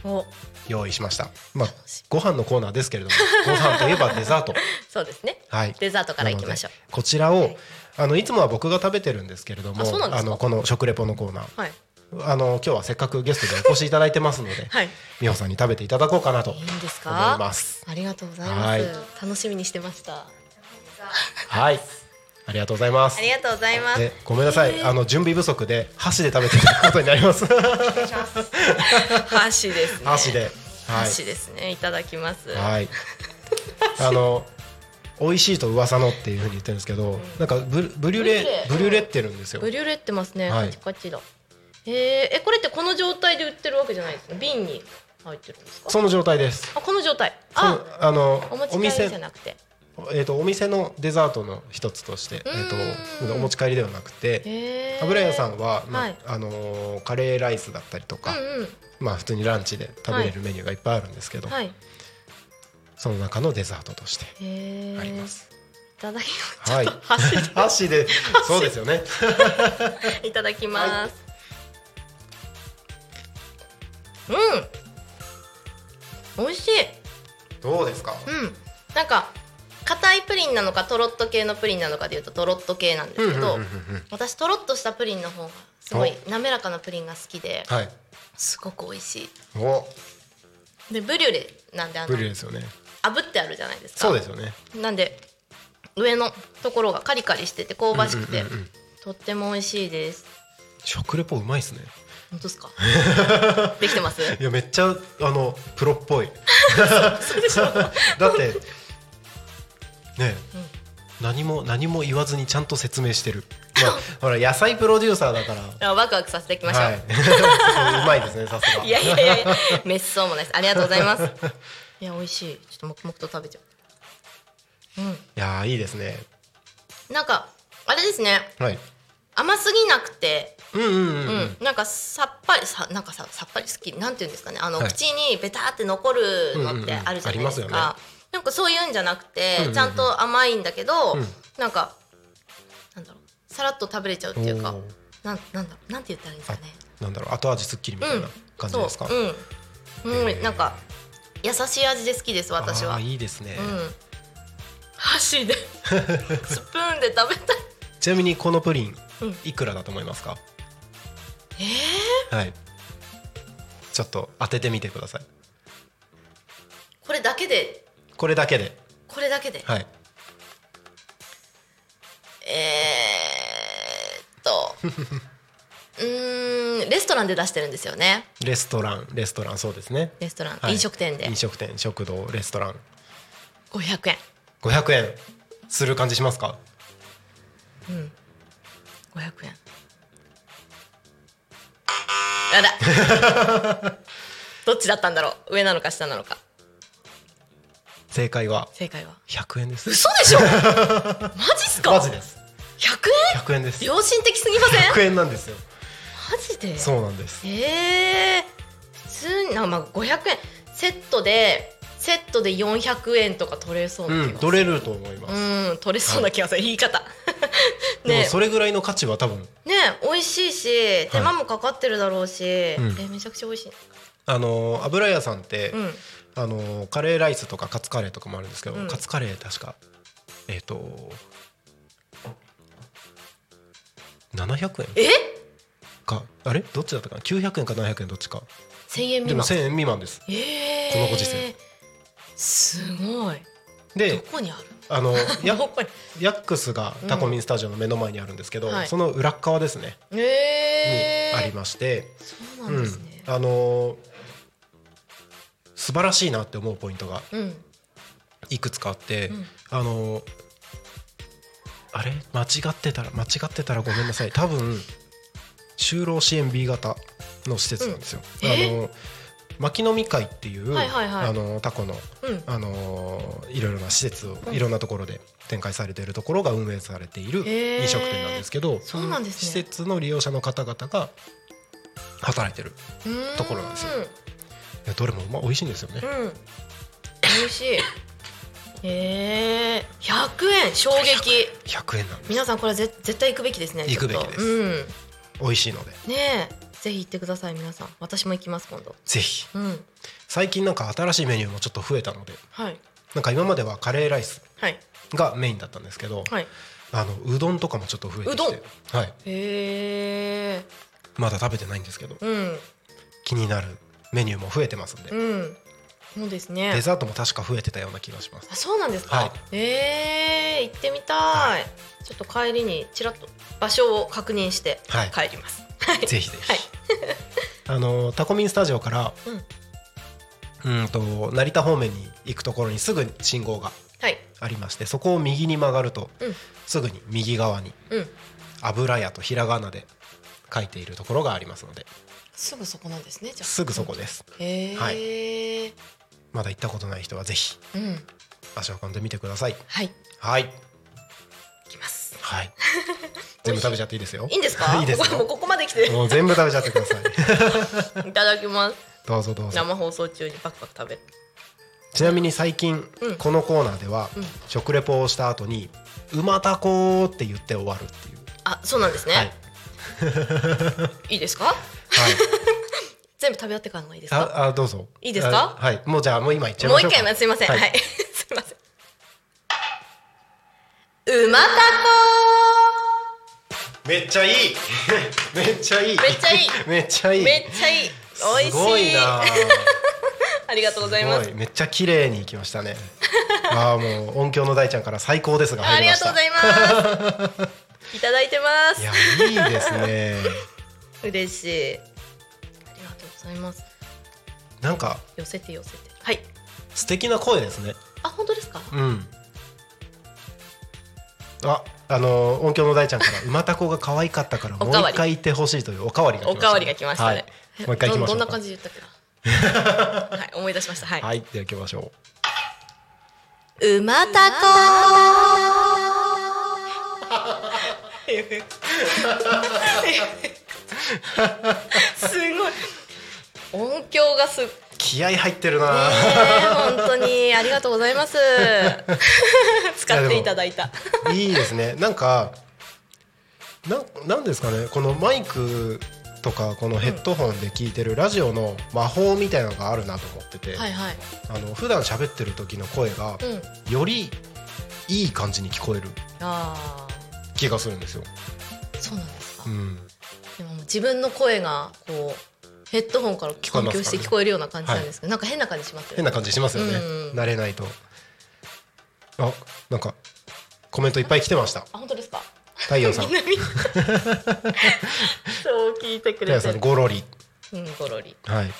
お。用意しました。まあご飯のコーナーですけれども ご飯といえばデザート。そうですね。はい。デザートからいきましょう。こちらを、はい。あのいつもは僕が食べてるんですけれどもあそうなんですか？のこの食レポのコーナー。はい。あの今日はせっかくゲストでお越しいただいてますので、はい。美穂さんに食べていただこうかなといいんですいます。ありがとうございます、はい。楽しみにしてましたはい。ありがとうございます。ありがとうございます。でごめんなさい、あの準備不足で箸で食べていただくことになります。箸ですね。箸で。はい。箸ですね。いただきます。はい。あの美味しいと噂のっていうふうに言ってるんですけど、なんかブブリュレブブリュレってるんですよ。ブ。リュレってますね、はい。カチカチだ。えー、えこれってこの状態で売ってるわけじゃないですね瓶に入ってるんですか？その状態です。あこの状態。ああのお持ち帰りお店じゃなくてえっ、とお店のデザートの一つとしてえっ、とお持ち帰りではなくて。油屋さんは、まあはい。あのーカレーライスだったりとか、まあ普通にランチで食べれるメニューがいっぱいあるんですけど、はい。その中のデザートとしてあります。いただきます。はい。箸で。そうですよね。いただきます、うん。美味しい。どうですか？うん。なんか硬いプリンなのかとろっと系のプリンなのかでいうととろっと系なんですけど、私とろっとしたプリンの方がすごい滑らかなプリンが好きではい。すごく美味しいおでブリュレなんであのブリュレですよね。炙ってあるじゃないですかそうですよね。なんで上のところがカリカリしてて香ばしくて、とっても美味しいです食レポうまいですね。本当ですか？できてます？いやめっちゃあのプロっぽい。だってね、何も何も言わずにちゃんと説明してる。まあほら野菜プロデューサーだから。あワクワクさせていきましょう、はい。うまいですねさすが。いやいやいやめっそうもないです。ありがとうございます。いや美味しい。ちょっと黙々と食べちゃう。うん。いやーいいですね。なんかあれですね。はい。甘すぎなくて。うんうんうん。ううん。ん、なんかさっぱりさなんかささっぱり好き。なんていうんですかね。あの、はい。口にベターって残るのってあるじゃないですか、うんうんうんありますよねなんかそういうんじゃなくて、うんうんうん。ちゃんと甘いんだけど、うん。なんかなんだろうさらっと食べれちゃうっていうかなんなんだろうなんて言ったらいいんですかね。なんだろう後味すっきりみたいな感じですか？そううん、うん、なんか優しい味で好きです私は。あーいいですね、うん。箸で スプーンで食べたい。ちなみにこのプリン、うん。いくらだと思いますか？えー、はい。ちょっと当ててみてください。これだけでこれだけで。これだけで、はい。えー、っと。うーんレストランで出してるんですよね。レストランレストランそうですね。レストラン、はい。飲食店で。飲食店食堂レストラン。500円。500円。する感じしますか？500円。やだ。どっちだったんだろう？上なのか下なのか正解は？正解は？100円です。嘘でしょ？マジっすか？マジです。100 100円です。円良心的すぎません？100円なんですよ。マジで？そうなんです。ええ普通にあまあ500円。セットでセットで400円とか取れそうな気がする、うん取れると思います、うん取れそうな気がする、言い方。でもねそれぐらいの価値は多分。ね美味しいし手間もかかってるだろうし、ん。えめちゃくちゃ美味しい。あのー油屋さんって、うんあのーカレーライスとかカツカレーとかもあるんですけど、うん。カツカレー確かえっ、と700円。え？かあれ？どっちだったかな？900円か700円どっちか。1000円でも未満1000円未満です。えー、このご時世。すごい。どでこにある？あの ヤックスがタコミンスタジオの目の前にあるんですけど、はい。その裏っ側ですね。にえー、ありまして、そうなんですね。うん、あのー素晴らしいなって思うポイントがうん、いくつかあって、ん。あのーあれ？間違ってたら間違ってたらごめんなさい。多分就労支援 B 型の施設なんですよ。うん。えあの牧野み会っていう、はいはいはい。あのタコの、うん。あのいろいろな施設をいろんなところで展開されているところが運営されている飲食店なんですけど、そうなんですね。施設の利用者の方々が働いてるところなんですよ。いやどれもまあ美味しいんですよね。うん。美味しい。えー、100円。衝撃。100円なんです。皆さんこれぜ絶対行くべきですね。行くべきです。うん。美味しいので。ねえ。ぜひ行ってください皆さん。私も行きます今度。ぜひ。うん。最近なんか新しいメニューもちょっと増えたのではい。なんか今まではカレーライスはい。がメインだったんですけど、はい。あのうどんとかもちょっと増えてきてうどん。はい、へえまだ食べてないんですけどうん。気になるメニューも増えてますんで、うん。そうですね。デザートも確か増えてたような気がします。あそうなんですか、はい。えー、行ってみたい、はちょっと帰りにちらっと場所を確認してはい。帰ります、は いぜひぜひ。はい。あのタコミンスタジオからうん。と成田方面に行くところにすぐに信号がはい。ありましてそこを右に曲がると、うん。すぐに右側にうん。油屋とひらがなで書いているところがありますのですぐそこなんですねじゃあ。すぐそこです。へえはーまだ行ったことない人はぜひうん。足を運んでみてください。はい。はい。行きます。はい。全部食べちゃっていいですよ。い。いんですかいいですもうよここまで来て。もう全部食べちゃってください。いただきます。どうぞどうぞ。生放送中にパクパク食べる。ちなみに最近、うん。このコーナーでは、うん。食レポをした後に「うまたこ」って言って終わるっていう。あそうなんですね、はい。い、いですか？はい 全部食べ終わってからのがいいですか？ああどうぞ。いいですか？あはい。もうじゃあもう今言っちゃいもう一回すいませんは、はい。い すいません。うまた めっちゃいい。めっちゃいい。めっちゃいい。めっちゃいい。こめっちゃいい。美味しい。すごいな。ありがとうございます。めっちゃ綺麗にいきましたね。ああもう音響の大ちゃんから最高ですがありがとうございます。いただいてます。いやいいですね。嬉しいざいます。なんか寄せて寄せて。はい。素敵な声ですね。あ本当ですか？うん。ああの音響の大ちゃんから 馬たこが可愛かったからもう一回言ってほしいというおかわりが来ました、おかわりが来ましたね、はい、もう一回行きましょうか。どどんな感じで言ったっけな？はい思い出しました。はい、はいでは行きましょう。またこすごい音響がすう気合入ってるな、本当にありがとうございます。使っていただいた。いいですね。なんかななんですかね。このマイクとかこのヘッドホンで聞いてるラジオの魔法みたいなのがあるなと思ってて、はいはい。あの普段喋ってる時の声がうん。よりいい感じに聞こえるあ気がするんですよ。あそうなんですか、うん、でも自分の声がこうヘッドホンから聞こえますかね環境して聞こえるような感じなんですけど、なんか変な感じしますよね。変な感じしますよね、うん。慣れないと。あなんかコメントいっぱい来てました。あ本当ですか？太陽さん。そう聞いてく太陽さんれてるゴロリ。うんゴロリ。はい。はい。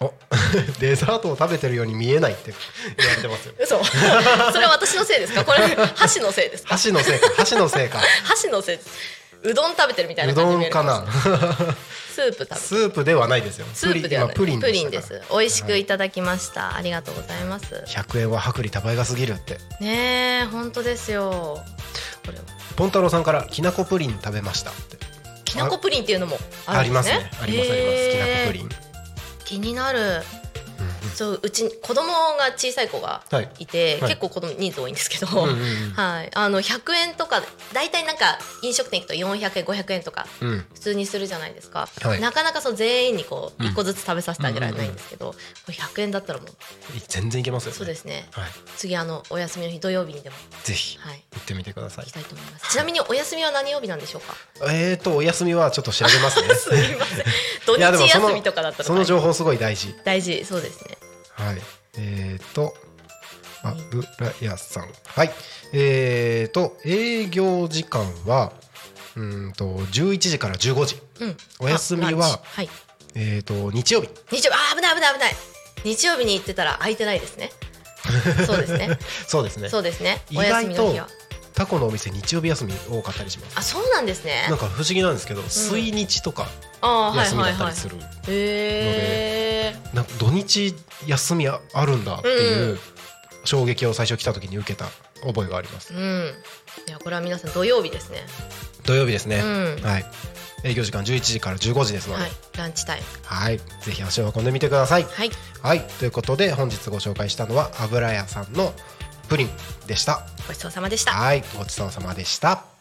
お デザートを食べてるように見えないって言われてますよ。嘘。それは私のせいですか？これ箸のせいですか？箸のせいか。箸のせいか。箸のせいですうどん食べてるみたいなう感じに見えるどんかな？スープ食べスープではないですよ。スープではない。プリプリンでです。美味しくいただきました、ありがとうございます。100円は薄利多売が過ぎるって。ねえ本当ですよ。これは。ポンタロウさんからきなこプリン食べましたって。きなこプリンっていうのもあありますね。ありますあります。きなこプリン、気になるそううち子供が小さい子がはい。いて、はい。結構子供人数多いんですけど、うんうんうん。はい、あの100円とか大体なんか飲食店行くと400円500円とかうん。普通にするじゃないですか、はい。なかなかそう全員にこううん。1個ずつ食べさせてあげられないんですけど、これ100円だったらもう。全然いけますよね。そうですね。はい。次あのお休みの日土曜日にでも。ぜひはい。行ってみてください。行きたいと思います。ちなみにお休みは何曜日なんでしょうか？えーとお休みはちょっと調べますね。すみません。土日休みとかだったらその情報すごい大事。大事。そうですねはい。えーと油屋さん。はい。えーと営業時間はうーんと11時から15時。うん。お休みははい。えーと日曜日。日曜日。あー危ない危ない危ない。日曜日に行ってたら空いてないですね。そうですね。そうですね。そうですね。意お休みの日は。タコのお店日曜日休み多かったりします。あそうなんですね。なんか不思議なんですけど水日とか休みだったりするへえなんか土日休みあるんだっていううん衝撃を最初来た時に受けた覚えがあります。うん。いやこれは皆さん土曜日ですね。土曜日ですね、うん。はい。営業時間11時から15時ですので。はい。ランチタイム。はい、ぜひ足を運んでみてください。はい。はい。ということで本日ご紹介したのは油屋さんのプリンでした。ごちそうさまでした。はい。ごちそうさまでした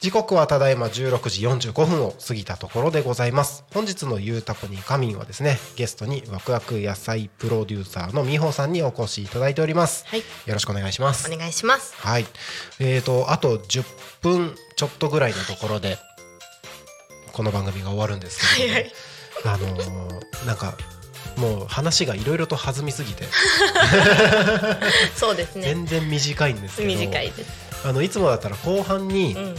時刻はただいま16時45分を過ぎたところでございます。本日のゆうたこに仮眠はですねゲストにワクワク野菜プロデューサーのみほさんにお越しいただいております、はい。よろしくお願いします。お願いします。はい。えーとあと10分ちょっとぐらいのところでこの番組が終わるんですけれども、はいあのーなんかもう話がいろいろと弾みすぎて。そうですね。全然短いんですけど短いです。あのいつもだったら後半に、うん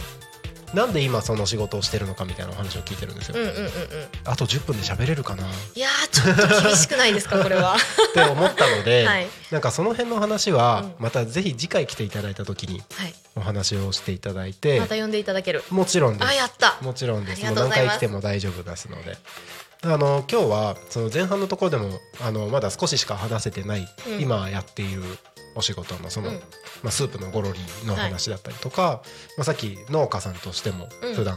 なんで今その仕事をしてるのかみたいなお話を聞いてるんですよ、うんうんうんうん。あと10分で喋れるかな。っいやーちょっと厳しくないですかこれは。て思ったので、はい。なんかその辺の話はうん。またぜひ次回来ていただいた時にはい。お話をしていただいて、また呼んでいただける。もちろんです。あやった。もちろんです。あもう何回来ても大丈夫ですので。あの今日はその前半のところでもあのまだ少ししか話せてない、うん。今やっているお仕事のその、うん。まあ、スープのゴロリの話だったりとか、まあ、さっき農家さんとしてもうん。普段、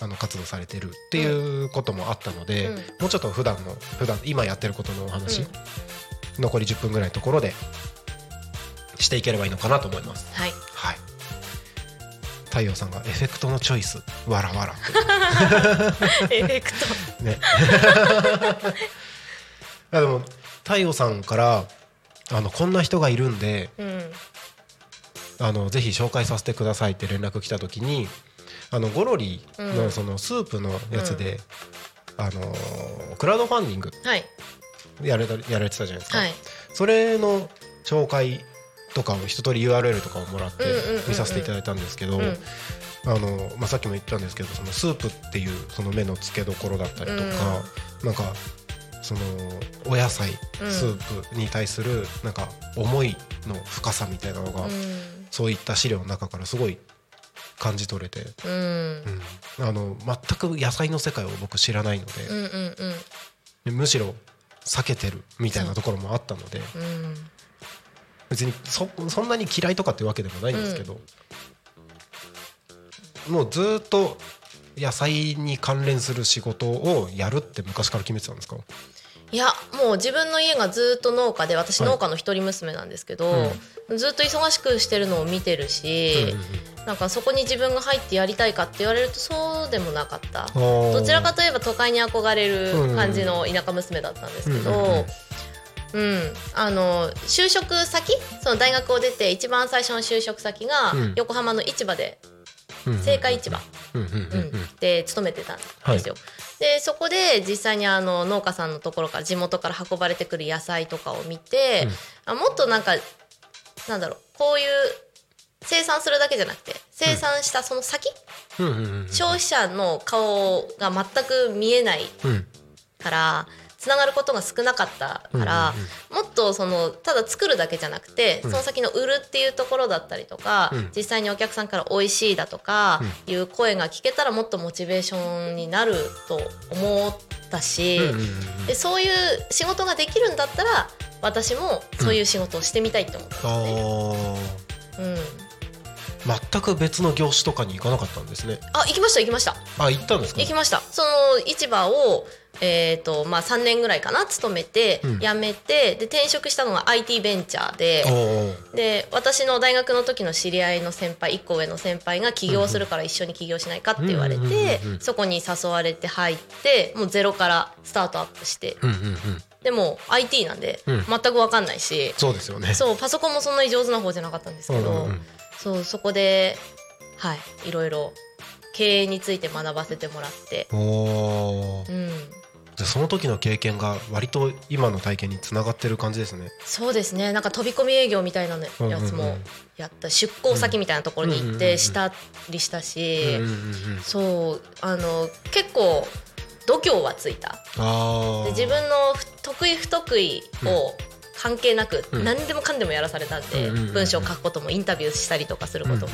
あの活動されてるっていうこともあったので、うん。もうちょっと普段の普段今やってることのお話、うん。残り10分ぐらいのところでしていければいいのかなと思います。はい。はい。太陽さんがエフェクトのチョイスわらわら エフェクト。ね。でも太陽さんからあのこんな人がいるんでうん。あのぜひ紹介させてくださいって連絡来た時にあのゴロリうん。のそのスープのやつで、あのクラウドファンディングはい。やれたやられてたじゃないですか、はい。それの紹介とかを一通り URL とかをもらってうんうんうんうん。見させていただいたんですけど、うん。あのまあ、さっきも言ったんですけどそのスープっていうその目の付けどころだったりとか、なんかそのお野菜うん。スープに対するなんか思いの深さみたいなのが、うん。そういった資料の中からすごい感じ取れて、うん。うん。あの全く野菜の世界を僕知らないので、うんうんうん。でむしろ避けてるみたいなところもあったのでうん。別にそそんなに嫌いとかってわけでもないんですけど、もうずっと野菜に関連する仕事をやるって昔から決めてたんですか？いやもう自分の家がずっと農家で私はい農家の一人娘なんですけど、ずっと忙しくしてるのを見てるし、なんかそこに自分が入ってやりたいかって言われるとそうでもなかった。どどちらかといえば都会に憧れる感じの田舎娘だったんですけど、うんうんうん。うん、あの就職先？その大学を出て一番最初の就職先がうん。横浜の市場で青青果市場、うん。うんうんうんで勤めてたんですよ。でそこで実際にあの農家さんのところから地元から運ばれてくる野菜とかを見て、あもっとなんかなんだろうこういう生産するだけじゃなくて生産したその先、うん。うんうん消費者の顔が全く見えないうん。からつながることが少なかったから、もっとそのただ作るだけじゃなくて、その先の売るっていうところだったりとか、うん。実際にお客さんから美味しいだとかいう声が聞けたらもっとモチベーションになると思ったし、うんうんうんでそういう仕事ができるんだったら私もそういう仕事をしてみたいって思ったんですね。あうん。ー全く別の業種とかに行かなかったんですね。あ行きました行きました。あ行ったんですか？行きました。その市場をえーとまあ、3年ぐらいかな勤めて、うん。辞めてで転職したのが IT ベンチャーでで私の大学の時の知り合いの先輩1個上の先輩が起業するから一緒に起業しないかって言われてそこに誘われて入ってもうゼロからスタートアップして。でも IT なんでうん。全く分かんないし、そうですよね。そうパソコンもそんなに上手な方じゃなかったんですけど、そうそこではいいろいろ経営について学ばせてもらって、うん、じゃあその時の経験が割と今の体験につながってる感じですね。そうですね。なんか飛び込み営業みたいなのやつもんやった。出向先みたいなところに行ってしたりしたし、そう。あの結構度胸はついた。で自分の不得意不得意を関係なく、うん。何でもかんでもやらされたんで、文章を書くこともインタビューしたりとかすること。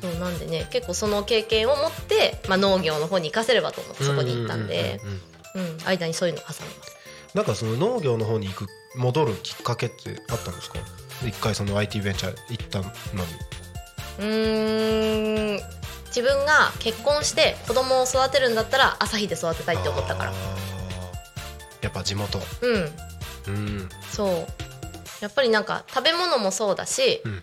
そうなんでね結構その経験を持って、まあ、農業の方に生かせればと思ってそこに行ったんで、うん。間にそういうの挟みます。なんかその農業の方に行く戻るきっかけってあったんですか？一回その IT ベンチャー行ったのに。うーん。自分が結婚して子供を育てるんだったら朝日で育てたいって思ったから。あー。やっぱ地元。うん。うん。そう。やっぱりなんか食べ物もそうだし、うん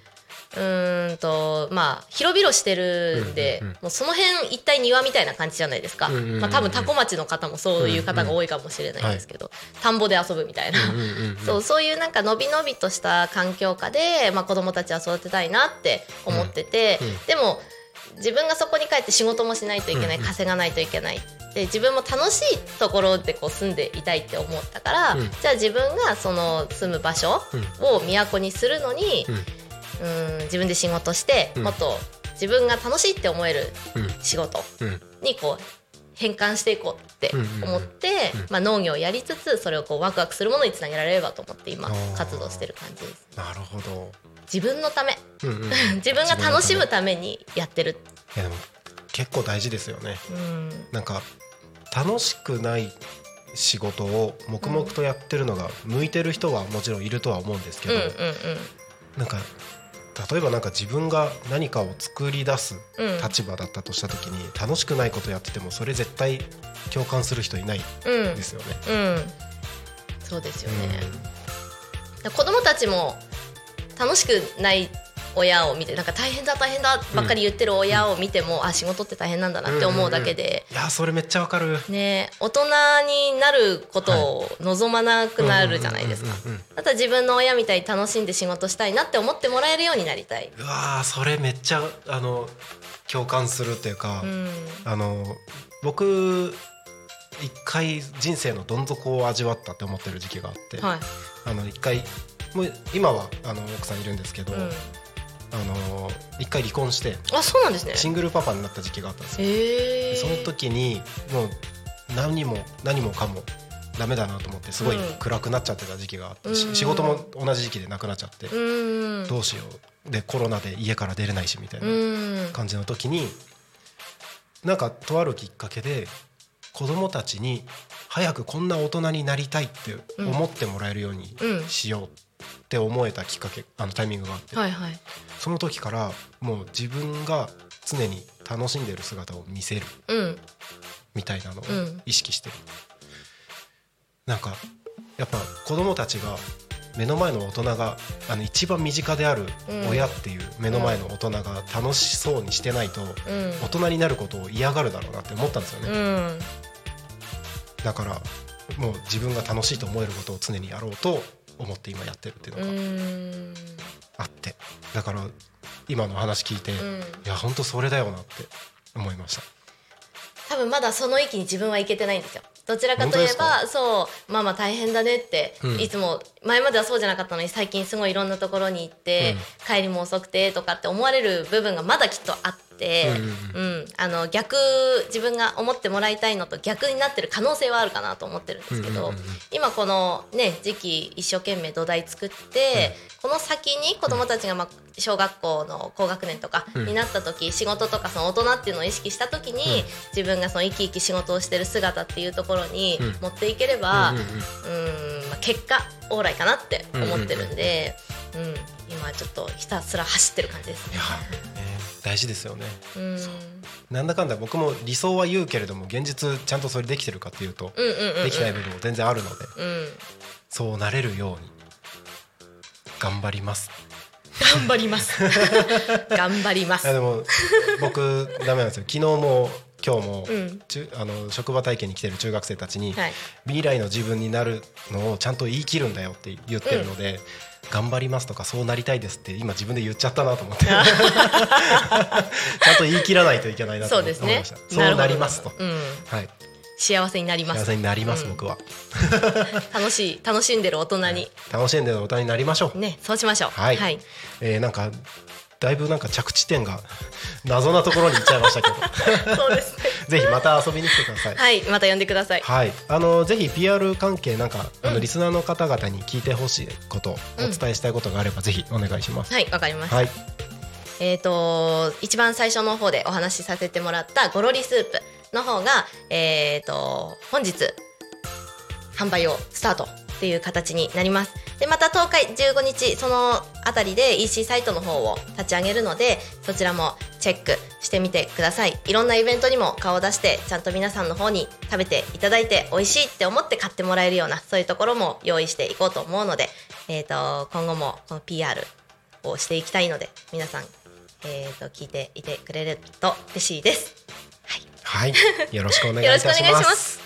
うーんとまあ広々してるんで、うんうんうんもうその辺一体庭みたいな感じじゃないですか、うんうんうんうんまあ、多分多古町の方もそういう方が多いかもしれないんですけど、田んぼで遊ぶみたいな、うんうんうん そうそういうなんかのびのびとした環境下で、まあ、子供たちは育てたいなって思ってて、うんうんでも自分がそこに帰って仕事もしないといけない、うんうん稼がないといけないで自分も楽しいところでこう住んでいたいって思ったから、うん。じゃあ自分がその住む場所を都にするのに、うんうん自分で仕事して、うん。もっと自分が楽しいって思えるうん。仕事うん。にこう変換していこうって思って、うんうん。まあ、農業をやりつつそれをこうワクワクするものにつなげられればと思って今活動してる感じです。なるほど。自分のため。うんうん 自分が楽しむためにやってる。いやでも結構大事ですよね。うん。なんか楽しくない仕事を黙々とやってるのが向いてる人はもちろんいるとは思うんですけど、うんうん。なんか例えばなんか自分が何かを作り出すうん。立場だったとした時に楽しくないことやっててもそれ絶対共感する人いないうん。うんですよね。うん。そうですよね、子供たちも楽しくない親を見てなんか大変だ大変だばっかり言ってる親を見ても、あ仕事って大変なんだなって思うだけで、いやそれめっちゃわかる。ね大人になることを望まなくなるじゃないですか。うんうんうんうんだったら自分の親みたいに楽しんで仕事したいなって思ってもらえるようになりたい、うわーそれめっちゃあの共感するっていうか、うん、あの僕一回人生のどん底を味わったって思ってる時期があって、はい、あの一回もう今はあの奥さんいるんですけど、うん、あの一回離婚してあそうなんですね。シングルパパになった時期があったんですよ。その時にもう何も何もかもダメだなと思ってすごいうん。暗くなっちゃってた時期があって、しうん。仕事も同じ時期でなくなっちゃって、うん。どうしよう。でコロナで家から出れないしみたいなうん。感じの時になんかとあるきっかけで子供たちに早くこんな大人になりたいって思ってもらえるようにうん。しよう。って思えたきっかけあのタイミングがあって、はいはい。その時からもう自分が常に楽しんでる姿を見せるうん。みたいなのをうん。意識してる、なんかやっぱ子供たちが目の前の大人があの一番身近であるうん。親っていう目の前の大人が楽しそうにしてないとうん。大人になることを嫌がるだろうなって思ったんですよね、うん。だからもう自分が楽しいと思えることを常にやろうと思って今やってるっていううのがん。あって。だから今の話聞いて、いうん。や本当それだよなって思いました。多分まだその域に自分は行けてないんですよどちらかといえ本ばそうママ大変だねって、うん。いつも前まではそうじゃなかったのに最近すごいいろんなところに行って、帰りも遅くてとかって思われる部分がまだきっとあって、ううんあの逆自分が思ってもらいたいのと逆になってる可能性はあるかなと思ってるんですけど、うんうんうんうん。今このね時期一生懸命土台作って、この先に子どもたちが、まあ、小学校の高学年とかになった時、仕事とかその大人っていうのを意識した時に、自分がその生き生き仕事をしてる姿っていうところにうん。持っていければ、うんううん。うんんまあ結果オーライかなって思ってるんで、うん今ちょっとひたすら走ってる感じですね。大事ですよね。うん。なんだかんだ僕も理想は言うけれども現実ちゃんとそれできてるかっていうとうんうんうんうん。できない部分も全然あるのでうん。そうなれるように頑張ります頑張ります。頑張ります。でも僕ダメなんですよ。昨日も今日も、うん。中あの職場体験に来てる中学生たちに、はい。未来の自分になるのをちゃんと言い切るんだよって言ってるので、頑張りますとかそうなりたいですって今自分で言っちゃったなと思って。ちゃんと言い切らないといけないなと思いました。そうなりますと、うん。はい、幸せになります。幸せになります、うん。僕は。楽しい楽しんでる大人に。楽しんでる大人になりましょう。ねそうしましょう。はい、はい、えーなんかだいぶなんか着地点が謎なところに行っちゃいましたけど。そうですね。ぜひまた遊びに来てください。はいまた呼んでください。はい、あのぜひ PR 関係なんか、あうん。のリスナーの方々に聞いてほしいこと、うんお伝えしたいことがあればぜひお願いします。はいわかりました、はい、えー、と一番最初の方でお話しさせてもらったゴロリスープの方が、えー、と本日販売をスタートっていう形になりますでまた東海15日そのあたりで EC サイトの方を立ち上げるのでそちらもチェックしてみてくださいいろんなイベントにも顔を出してちゃんと皆さんの方に食べていただいて美味しいって思って買ってもらえるようなそういうところも用意していこうと思うので、えー、と今後もこの PR をしていきたいので皆さん、えー、と聞いていてくれると嬉しいです。はい、よろしくお願いいたします。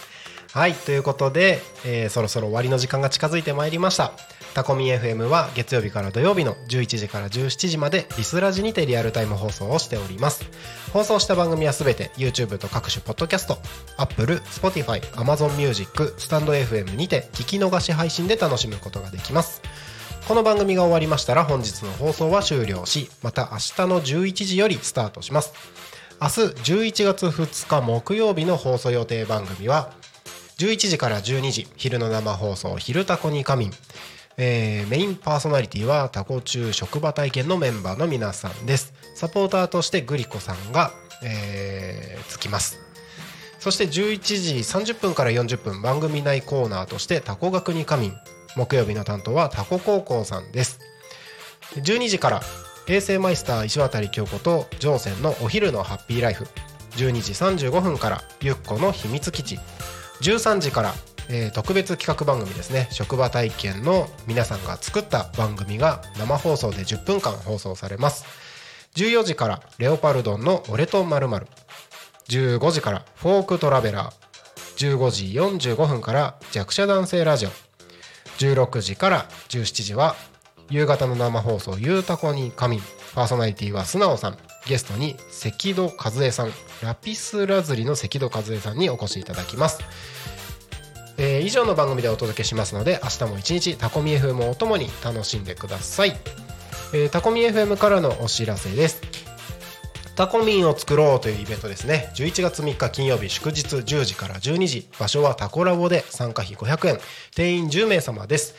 はい、ということで、えーそろそろ終わりの時間が近づいてまいりました。タコミ FM は月曜日から土曜日の11時から17時までリスラジにてリアルタイム放送をしております。放送した番組はすべて YouTube と各種ポッドキャスト、Apple、Spotify、Amazon Music、スタンド FM にて聞き逃し配信で楽しむことができます。この番組が終わりましたら本日の放送は終了しまた明日の11時よりスタートします明日11月2日木曜日の放送予定番組は11時から12時昼の生放送「昼タコに仮眠」えーメインパーソナリティはタコ中職場体験のメンバーの皆さんです。サポーターとしてグリコさんが、えーつきます。そして11時30分から40分番組内コーナーとしてタコ学に仮眠。木曜日の担当はタコ高校さんです。12時から衛星マイスター石渡京子と上船のお昼のハッピーライフ。12時35分からゆっこの秘密基地。13時から、え特別企画番組ですね。職場体験の皆さんが作った番組が生放送で10分間放送されます。14時からレオパルドンの俺とまる15時からフォークトラベラー。15時45分から弱者男性ラジオ。16時から17時は夕方の生放送「ゆうたこに仮眠」パーソナリティは素直さん。ゲストに関戸和恵さん。ラピスラズリの関戸和恵さんにお越しいただきます、えー以上の番組でお届けしますので明日も一日タコミ FM をおともに楽しんでください、えタコミ FM からのお知らせです。タコミンを作ろうというイベントですね。11月3日金曜日祝日10時から12時。場所はタコラボで参加費500円。定員10名様です。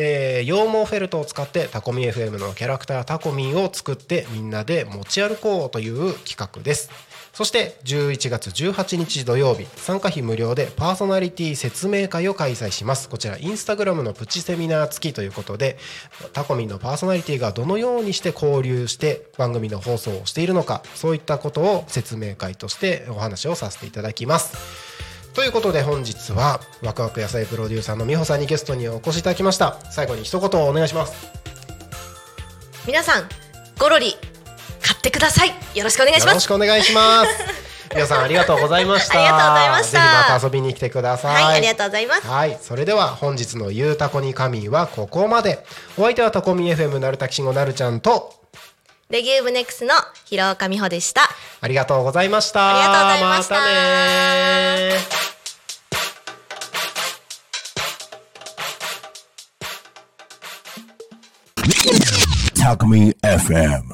えー羊毛フェルトを使ってタコミ FM のキャラクタータコミンを作ってみんなで持ち歩こうという企画です。そして11月18日土曜日参加費無料でパーソナリティ説明会を開催します。こちらインスタグラムのプチセミナー付きということでタコミンのパーソナリティがどのようにして交流して番組の放送をしているのかそういったことを説明会としてお話をさせていただきます。ということで本日はワクワク野菜プロデューサーの美穂さんにゲストにお越しいただきました。最後に一言お願いします。皆さんゴロリ買ってください。よろしくお願いしよろしますくお願いします。皆さんありがとうございました。ありがとうございました。ぜひまた遊びに来てください。はいありがとうございます。はい、それでは本日のゆうたこに仮眠はここまで。お相手はタコミ FM なるたきしんごなるちゃんと、レギューブネックスの広岡美穂でしたありがとうございました。ありがとうございましたまたねー Talk Me FM.